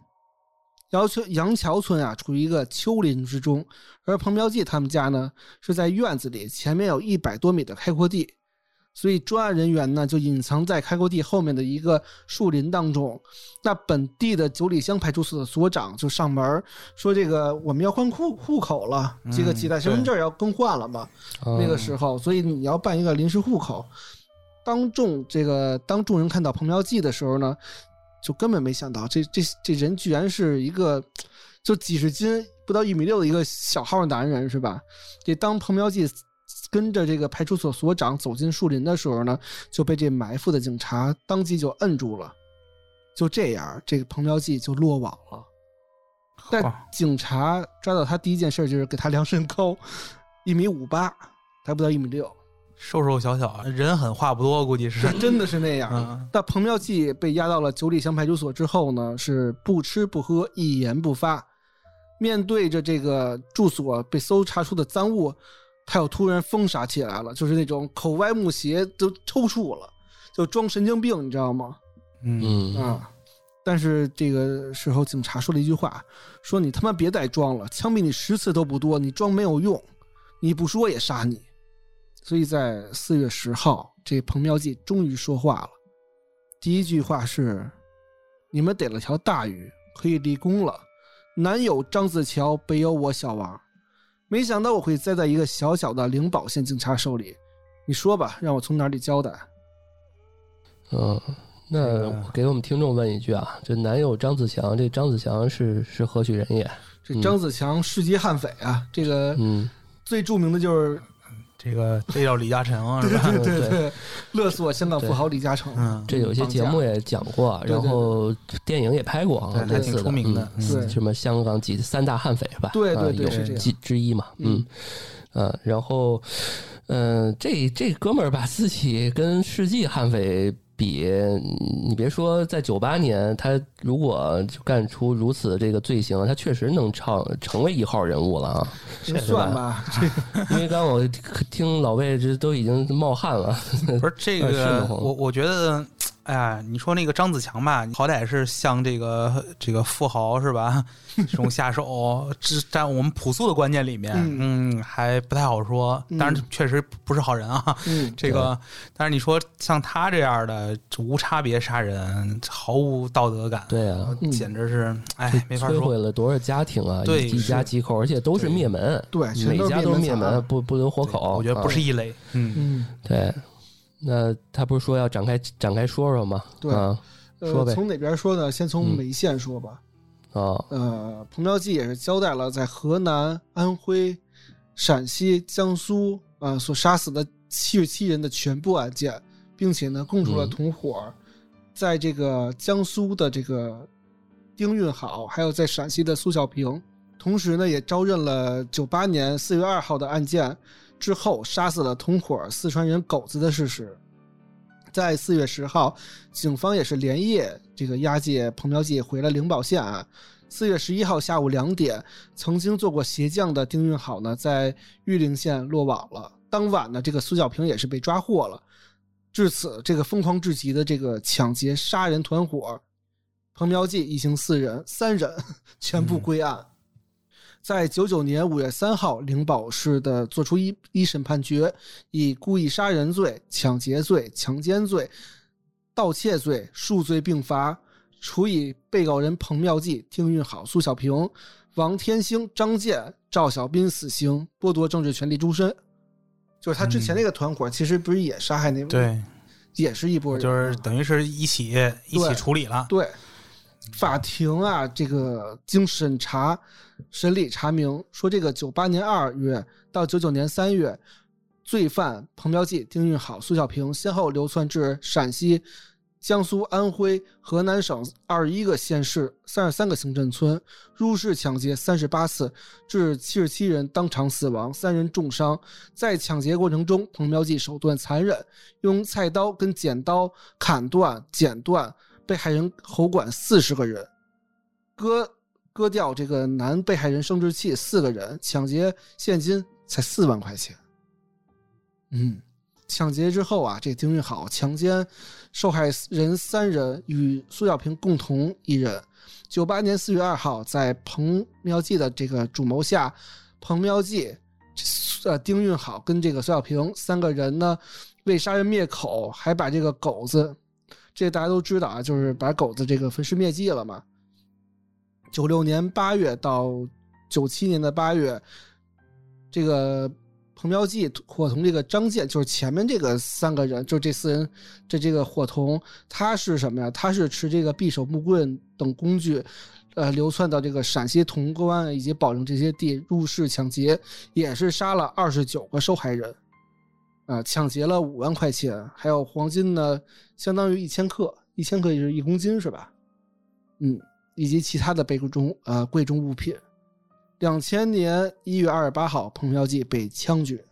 Speaker 1: 杨桥杨桥村啊，处于一个丘陵之中，而彭妙记他们家呢是在院子里，前面有一百多米的开阔地。所以专案人员呢就隐藏在开阔地后面的一个树林当中。那本地的九里乡派出所的所长就上门说：“这个我们要换户户口了，这个几代身份证要更换了嘛。
Speaker 2: 哦
Speaker 1: 那个时候，所以你要办一个临时户口。当众这个当众人看到彭苗记的时候呢，就根本没想到这这这人居然是一个就几十斤不到一米六的一个小号男人是吧？这当彭苗记跟着这个派出所所长走进树林的时候呢，就被这埋伏的警察当即就摁住了。就这样，这个彭苗记就落网了。但警察抓到他第一件事就是给他量身高，一米五八，还不到一米六，
Speaker 3: 瘦瘦小小，人狠话不多，估计是。
Speaker 1: 真的是那样。
Speaker 3: 嗯，
Speaker 1: 但彭苗记被押到了九里乡派出所之后呢，是不吃不喝，一言不发。面对着这个住所被搜查出的赃物，他又突然疯傻起来了，就是那种口歪目斜，都抽搐了，就装神经病，你知道吗？
Speaker 3: 嗯
Speaker 2: 嗯
Speaker 1: 啊！但是这个时候，警察说了一句话，说你他妈别再装了，枪毙你十次都不多，你装没有用，你不说也杀你。所以在四月十号，这彭妙计终于说话了。第一句话是：“你们逮了条大鱼，可以立功了。南有张子乔，北有我小王。没想到我会栽在一个小小的灵宝县警察手里。你说吧，让我从哪里交代？
Speaker 2: 嗯，那我给我们听众问一句啊，这男友张子强，这张子强是是何许人也？
Speaker 1: 这张子强世级悍匪啊，这个
Speaker 2: 嗯，
Speaker 1: 最著名的就是
Speaker 3: 这个 这叫李嘉诚是吧？
Speaker 1: 对对
Speaker 2: 对
Speaker 1: 对，勒索香港富豪李嘉诚。
Speaker 3: 嗯，
Speaker 2: 这有些节目也讲过，然后电影也拍过啊，
Speaker 3: 还挺
Speaker 2: 类似
Speaker 3: 出名的
Speaker 2: 什么香港几三大悍匪是吧？
Speaker 1: 对对对是
Speaker 2: 之之一嘛，嗯，呃，然后，嗯，这这哥们儿把自己跟世纪悍匪比，你别说在九八年，他如果就干出如此这个罪行，他确实能唱成为一号人物了啊！
Speaker 1: 这算吧，这
Speaker 2: 因为刚刚我听老魏这都已经冒汗了，
Speaker 3: 不是这 个，我我觉得，哎呀，你说那个张子强吧，好歹是向这个这个富豪是吧，这种下手，这在我们朴素的观念里面，嗯，还不太好说。
Speaker 1: 嗯
Speaker 3: 当然，确实不是好人啊。
Speaker 1: 嗯，
Speaker 3: 这个，但是你说像他这样的无差别杀人，毫无道德感，
Speaker 2: 对啊，
Speaker 1: 嗯
Speaker 3: 简直是，哎，没法说。
Speaker 2: 摧毁了多少家庭啊，
Speaker 3: 对
Speaker 2: 一家几口，而且都是灭门，
Speaker 1: 对
Speaker 2: 每家都是灭
Speaker 1: 灭门，
Speaker 2: 不不留活口。
Speaker 3: 我觉得不是
Speaker 2: 啊
Speaker 3: 一类，嗯，
Speaker 1: 嗯，
Speaker 2: 对。那他不是说要展开展开说说吗？
Speaker 1: 对
Speaker 2: 啊说
Speaker 1: 呃，
Speaker 2: 呗
Speaker 1: 从哪边说呢？先从
Speaker 2: 嗯
Speaker 1: 梅县说吧。
Speaker 2: 啊
Speaker 1: 呃，彭苗记也是交代了在河南、安徽、陕西、江苏啊、呃所杀死的七十七人的全部案件，并且呢供出了
Speaker 2: 嗯
Speaker 1: 同伙，在这个江苏的这个丁运好，还有在陕西的苏小平，同时呢也招认了九八年四月二号的案件之后杀死了同伙四川人狗子的事实。在四月十号，警方也是连夜这个押解彭苗记回了灵宝县啊。四月十一号下午两点，曾经做过鞋匠的丁运好呢，在玉林县落网了。当晚呢，这个苏小平也是被抓获了。至此，这个疯狂至极的这个抢劫杀人团伙，彭苗记一行四人，三人 全部归案。在九九年五月三号，灵宝市的作出一一审判决，以故意杀人罪、抢劫罪、强奸罪、盗窃罪数罪并罚，处以被告人彭妙计、丁运好、苏小平、王天星、张健、赵小斌死刑，剥夺政治权利终身。就是他之前那个团伙，其实不是也杀害那位，，
Speaker 3: 对，
Speaker 1: 也是一波人，
Speaker 3: 就是等于是一起一起处理了。
Speaker 1: 对，法庭啊，这个经审查、审理查明，说这个九八年二月到九九年三月，罪犯彭彪记、丁运好、苏小平先后流窜至陕西、江苏、安徽、河南省二十一个县市、三十三个行政村，入室抢劫三十八次，致七十七人当场死亡，三人重伤。在抢劫过程中，彭彪记手段残忍，用菜刀跟剪刀砍断、剪断被害人喉管四十个人，割割掉这个男被害人生殖器四个人，抢劫现金才四万块钱。嗯，抢劫之后啊，这丁运好强奸受害人三人，与苏小平共同一人。九八年四月二号，在彭妙计的这个主谋下，彭妙计、呃丁运好跟这个苏小平三个人呢，为杀人灭口，还把这个狗子，这大家都知道啊，就是把狗子这个焚尸灭迹了嘛。九六年八月到九七年的八月，这个彭苗记、伙同这个张健，就是前面这个三个人，就这四人，这这个伙同，他是什么呀？他是持这个匕首、木棍等工具，呃，流窜到这个陕西潼关以及保定这些地入室抢劫，也是杀了二十九个受害人，啊、抢劫了五万块钱，还有黄金呢，相当于一千克，一千克也是一公斤是吧？嗯，以及其他的贵重呃贵重物品。两千年一月二十八号，彭妙计被枪决，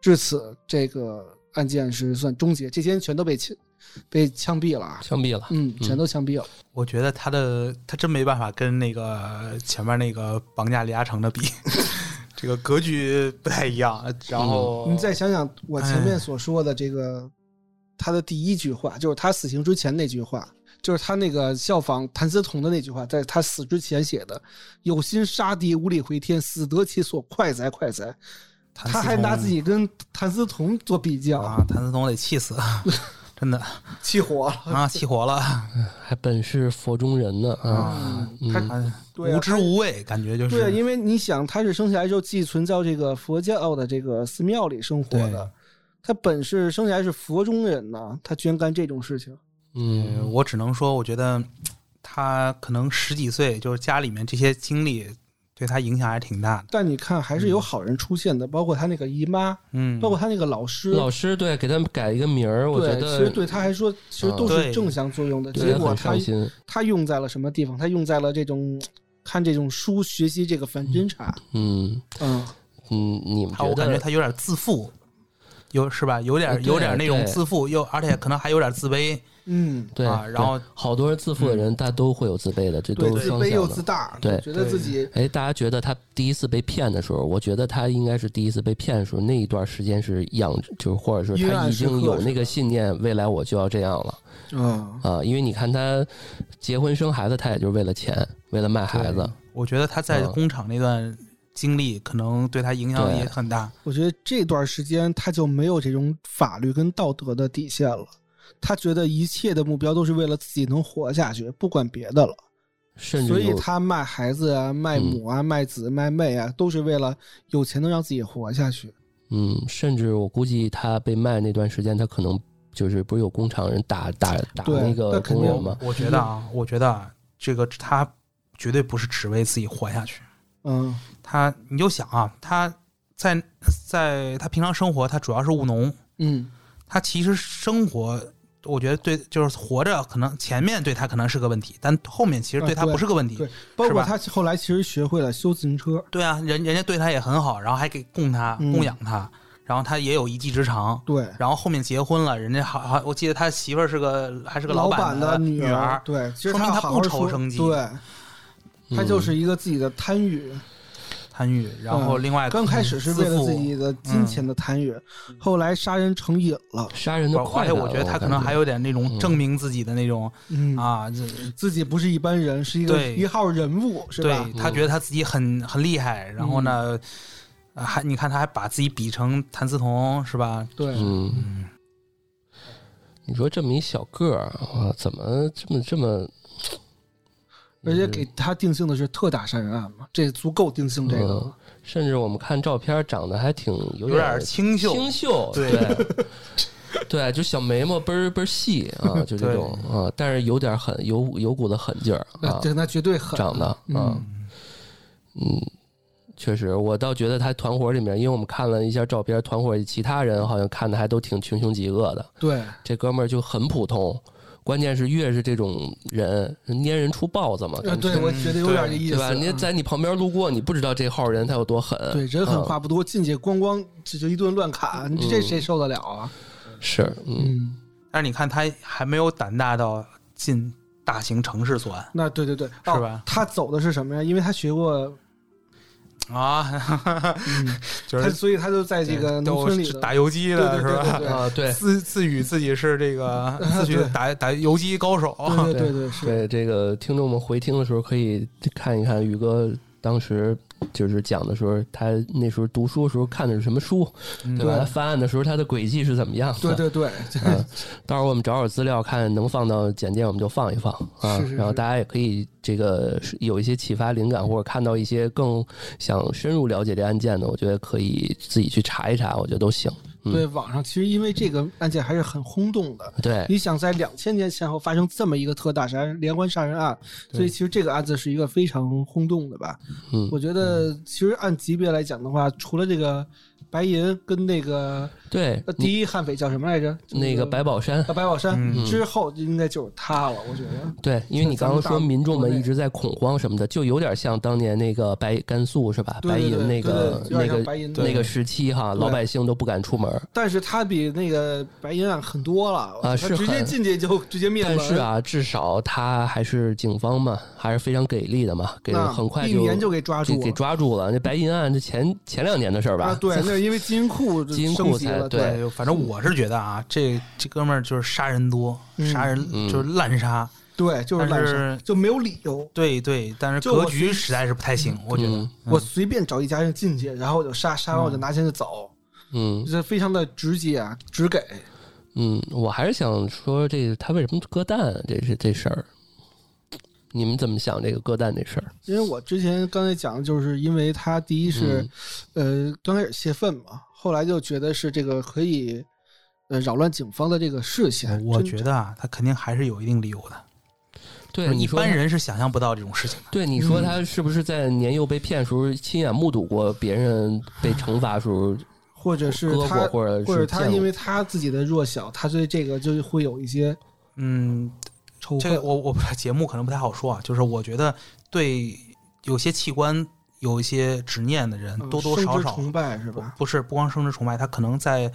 Speaker 1: 至此这个案件是算终结，这些人全都被枪被枪毙了啊，
Speaker 2: 枪毙了。
Speaker 1: 嗯，全都枪毙了。
Speaker 3: 我觉得他的他真没办法跟那个前面那个绑架李嘉诚的比，这个格局不太一样。然后
Speaker 1: 你再想想我前面所说的这个，他的第一句话就是他死刑之前那句话，就是他那个效仿谭嗣同的那句话，在他死之前写的：“有心杀敌，无力回天，死得其所，快哉快哉。”他还拿自己跟谭嗣同做比较，
Speaker 3: 啊，谭嗣同得气死，真的。
Speaker 1: 气火了。
Speaker 3: 啊，气火了。
Speaker 2: 还本是佛中人呢啊！
Speaker 1: 他
Speaker 3: 无知无畏，感觉就是。
Speaker 1: 对，啊因为你想，他是生下来就寄存在这个佛教的这个寺庙里生活的，他本是生下来是佛中人呢，他居然干这种事情。
Speaker 2: 嗯
Speaker 3: 呃，我只能说，我觉得他可能十几岁，就是家里面这些经历对他影响还是挺大的。
Speaker 1: 但你看，还是有好人出现的，包括他那个姨妈，
Speaker 3: 嗯，
Speaker 1: 包括他那个老师。
Speaker 2: 老师对给他们改一个名儿，我觉，得
Speaker 1: 其实对他还说，其实都是正向作用的。结果他。他用在了什么地方？他用在了这种看这种书学习这个反侦查。
Speaker 2: 嗯
Speaker 1: 嗯，
Speaker 2: 嗯，你们
Speaker 3: 他我感觉他有点自负，有是吧？有点有点那种自负，又而且可能还有点自卑
Speaker 1: 嗯，
Speaker 2: 对
Speaker 3: 啊。然后
Speaker 2: 好多人自负的人，大家都会有自卑的，这，都是双
Speaker 1: 自卑又
Speaker 2: 向的。
Speaker 1: 自大，
Speaker 2: 对
Speaker 1: 觉得自己
Speaker 2: 哎，大家觉得他第一次被骗的时候，我觉得他应该是第一次被骗的时候，那一段时间是养，就是或者是他已经有那个信念，未来我就要这样了
Speaker 1: 嗯，
Speaker 2: 啊！因为你看他结婚生孩子，他也就是为了钱，为了卖孩子。
Speaker 3: 我觉得他在
Speaker 2: 嗯
Speaker 3: 工厂那段经历，可能对他影响也很大。
Speaker 1: 我觉得这段时间他就没有这种法律跟道德的底线了。他觉得一切的目标都是为了自己能活下去，不管别的了。
Speaker 2: 甚至所以
Speaker 1: 他卖孩子啊、卖母啊、卖子、卖妹啊，都是为了有钱能让自己活下去。
Speaker 2: 嗯，甚至我估计他被卖那段时间，他可能就是不是有工厂人打打打
Speaker 1: 对
Speaker 2: 那个
Speaker 1: 那肯定
Speaker 2: 工人吗？
Speaker 3: 我觉得啊，我觉得啊，这个他绝对不是只为自己活下去。
Speaker 1: 嗯，
Speaker 3: 他你就想啊，他在在他平常生活，他主要是务农，
Speaker 1: 嗯，
Speaker 3: 他其实生活。我觉得对，就是活着，可能前面对他可能是个问题，但后面其实对他不是个问题。
Speaker 1: 对，包括
Speaker 3: 是吧
Speaker 1: 他后来其实学会了修自行车。
Speaker 3: 对啊，人人家对他也很好，然后还给供他、
Speaker 1: 嗯
Speaker 3: 供养他，然后他也有一技之长。
Speaker 1: 对，
Speaker 3: 然后后面结婚了，人家好好，我记得他媳妇儿是个还是个
Speaker 1: 老
Speaker 3: 板
Speaker 1: 的
Speaker 3: 女
Speaker 1: 儿，对，其实
Speaker 3: 说明他不愁生计
Speaker 1: 对，他
Speaker 2: 嗯
Speaker 1: 就是一个自己的贪欲。
Speaker 3: 贪欲，然后另外、
Speaker 1: 嗯刚开始是为了自己的金钱的贪欲，后来杀人成瘾了。
Speaker 2: 杀人的
Speaker 3: 而
Speaker 2: 快而，
Speaker 3: 且我觉得他可能还
Speaker 2: 有
Speaker 3: 有点那种证明自己的那种、
Speaker 1: 嗯，
Speaker 3: 啊，
Speaker 1: 自己不是一般人，是一个
Speaker 3: 对
Speaker 1: 一号人物，是吧？
Speaker 3: 对他觉得他自己很很厉害，然后呢，啊还你看他还把自己比成谭嗣同是吧？
Speaker 1: 对，
Speaker 2: 嗯，你说这么一小个儿啊，怎么这么这么？
Speaker 1: 而且给他定性的是特大杀人案嘛，这足够定性这个
Speaker 2: 甚至我们看照片，长得还挺有
Speaker 3: 有点清秀，
Speaker 2: 清秀，
Speaker 3: 对。
Speaker 2: 对。对，就小眉毛倍儿倍儿细啊，就这种啊，但是有点狠，有有股子狠劲儿啊，
Speaker 1: 那这那绝对狠，
Speaker 2: 长得啊，
Speaker 1: 嗯
Speaker 2: 嗯，确实，我倒觉得他团伙里面，因为我们看了一下照片，团伙其他人好像看的还都挺穷凶极恶的，
Speaker 1: 对，
Speaker 2: 这哥们儿就很普通。关键是越是这种人，粘人出豹子嘛，
Speaker 1: 对，我觉得有点这意思，
Speaker 2: 对吧？你
Speaker 1: 嗯
Speaker 2: 在你旁边路过，你不知道这号人他有多狠。
Speaker 1: 对人狠
Speaker 2: 嗯
Speaker 1: 话不多，进去咣咣这就一顿乱砍，这这谁受得了啊？
Speaker 2: 是，嗯，
Speaker 1: 嗯，
Speaker 3: 但是你看他还没有胆大到进大型城市作案
Speaker 1: 那对对对，哦
Speaker 3: 是吧
Speaker 1: 他走的是什么呀？因为他学过，
Speaker 3: 啊，
Speaker 1: 嗯，
Speaker 3: 就
Speaker 1: 他
Speaker 3: 是
Speaker 1: 所以他就在这个农村里
Speaker 3: 打游击的是吧？
Speaker 2: 啊，对
Speaker 3: 自自诩自己是这个 自诩打打游击高手，
Speaker 1: 对对对对 是，
Speaker 2: 对，这个听众们回听的时候可以看一看宇哥当时就是讲的时候，他那时候读书的时候看的是什么书，
Speaker 3: 嗯
Speaker 2: 对吧？
Speaker 1: 对
Speaker 2: 他翻案的时候他的轨迹是怎么样的？
Speaker 1: 对对对，
Speaker 2: 嗯，到时候我们找找资料，看能放到简介，我们就放一放啊。
Speaker 1: 是是是
Speaker 2: 然后大家也可以这个有一些启发灵感，或者看到一些更想深入了解这案件的，我觉得可以自己去查一查，我觉得都行。嗯
Speaker 1: 对，网上其实因为这个案件还是很轰动的。
Speaker 2: 对，
Speaker 1: 你想在两千年前后发生这么一个特大杀人连环杀人案，所以其实这个案子是一个非常轰动的吧？
Speaker 2: 嗯
Speaker 1: 我觉得其实按级别来讲的话，除了这个白银跟那个
Speaker 2: 对
Speaker 1: 呃，第一悍匪叫什么来着？
Speaker 2: 那个白宝山
Speaker 1: 啊，白宝山、
Speaker 3: 嗯
Speaker 1: 之后应该就是他了，我觉得。
Speaker 2: 对，因为你刚刚说民众们一直
Speaker 1: 在
Speaker 2: 在恐慌什么的，就有点像当年那个白甘肃是吧？白银那个那个那个时期哈，老百姓都不敢出门。
Speaker 1: 但是他比那个白银案很多了
Speaker 2: 啊是
Speaker 1: 直接进去就直接灭门。
Speaker 2: 但是，啊，至少他还是警方嘛，还是非常给力的嘛，给
Speaker 1: 那
Speaker 2: 很快
Speaker 1: 一年就给抓住了，
Speaker 2: 给给抓住了。那白银案这前前两年的事儿吧？
Speaker 1: 啊，对，那是因为金银库
Speaker 2: 金银库
Speaker 1: 升级了，
Speaker 2: 才对
Speaker 3: 对，反正我是觉得啊，这这哥们儿就是杀人多，
Speaker 1: 嗯
Speaker 3: 杀人
Speaker 2: 嗯
Speaker 3: 就是滥杀，
Speaker 1: 对，就是就没有理由。
Speaker 3: 对对，但是格局实在是不太行，我觉得
Speaker 2: 嗯。
Speaker 1: 我随便找一家人进去，然后我就杀，杀完我就拿钱就走，
Speaker 2: 嗯
Speaker 1: 这非常的直接啊，直给。
Speaker 2: 嗯，我还是想说，这他为什么割蛋啊？这是这事儿，你们怎么想这个割蛋这事儿？
Speaker 1: 因为我之前刚才讲的，就是因为他第一是，
Speaker 2: 嗯
Speaker 1: 呃，刚开始泄愤嘛，后来就觉得是这个可以，呃，扰乱警方的这个视线。
Speaker 3: 我觉得啊，他肯定还是有一定理由的，
Speaker 2: 对，
Speaker 3: 一般人是想象不到这种事情的。
Speaker 2: 对，你
Speaker 1: 嗯
Speaker 2: 说他是不是在年幼被骗的时候亲眼目睹过别人被惩罚的时候
Speaker 1: 或者是他，
Speaker 2: 或者
Speaker 1: 或者
Speaker 2: 是
Speaker 1: 他因为他自己的弱小，他对这个就会有一些
Speaker 3: 嗯，这个我我不节目可能不太好说啊，就是我觉得对有些器官有一些执念的人，
Speaker 1: 嗯
Speaker 3: 多多少少
Speaker 1: 生之崇拜是吧？
Speaker 3: 不是不光生殖崇拜，他可能在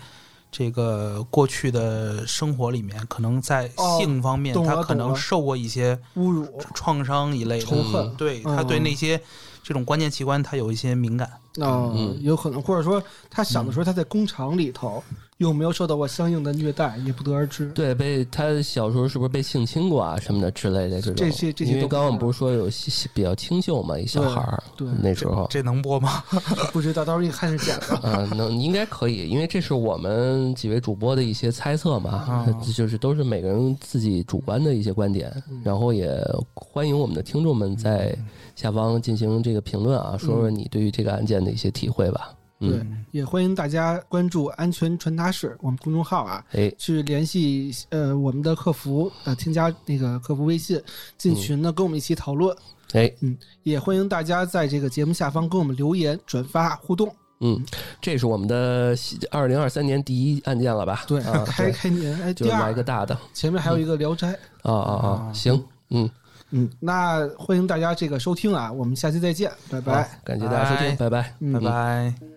Speaker 3: 这个过去的生活里面，可能在
Speaker 1: 哦
Speaker 3: 性方面，他可能受过一些
Speaker 1: 侮辱、
Speaker 3: 创伤一类的
Speaker 1: 仇恨
Speaker 3: 对
Speaker 1: 嗯
Speaker 3: 他对那些这种关键器官，他有一些敏感。
Speaker 1: 啊、
Speaker 2: 嗯
Speaker 1: 有可能，或者说他想的时候，他在工厂里头有没有受到过相应的虐待，也不得而知。
Speaker 2: 对，被他小时候是不是被性侵过啊什么的之类的这种？
Speaker 1: 这些这些
Speaker 2: 刚刚我们不是说有比较清秀嘛，一小孩儿
Speaker 1: 对
Speaker 2: 那时候
Speaker 3: 这能播吗？
Speaker 1: 不知道，到时候你看着剪了。
Speaker 2: 啊，能应该可以，因为这是我们几位主播的一些猜测嘛，
Speaker 3: 啊
Speaker 2: 就是都是每个人自己主观的一些观点，
Speaker 1: 嗯
Speaker 2: 然后也欢迎我们的听众们在下方进行这个评论啊，说说你对于这个案件的一些体会吧。
Speaker 1: 对
Speaker 2: 嗯，，
Speaker 1: 也欢迎大家关注“安全传达室”我们公众号啊，
Speaker 2: 哎，
Speaker 1: 去联系呃我们的客服，呃添加那个客服微信进群呢，跟我们一起讨论。
Speaker 2: 哎，嗯
Speaker 1: 也欢迎大家在这个节目下方跟我们留言、转发互动。
Speaker 2: 嗯，这是我们的二零二三年第一案件了吧？
Speaker 1: 对，
Speaker 2: 啊，
Speaker 1: 开开年哎，
Speaker 2: 就
Speaker 1: 第二
Speaker 2: 来个大的
Speaker 1: 前面还有一个《聊斋》。
Speaker 2: 啊啊啊！行，嗯，
Speaker 1: 嗯，那欢迎大家这个收听啊，我们下期再见，拜拜。
Speaker 2: 感谢大家收听，拜拜。
Speaker 1: 嗯
Speaker 3: 拜拜。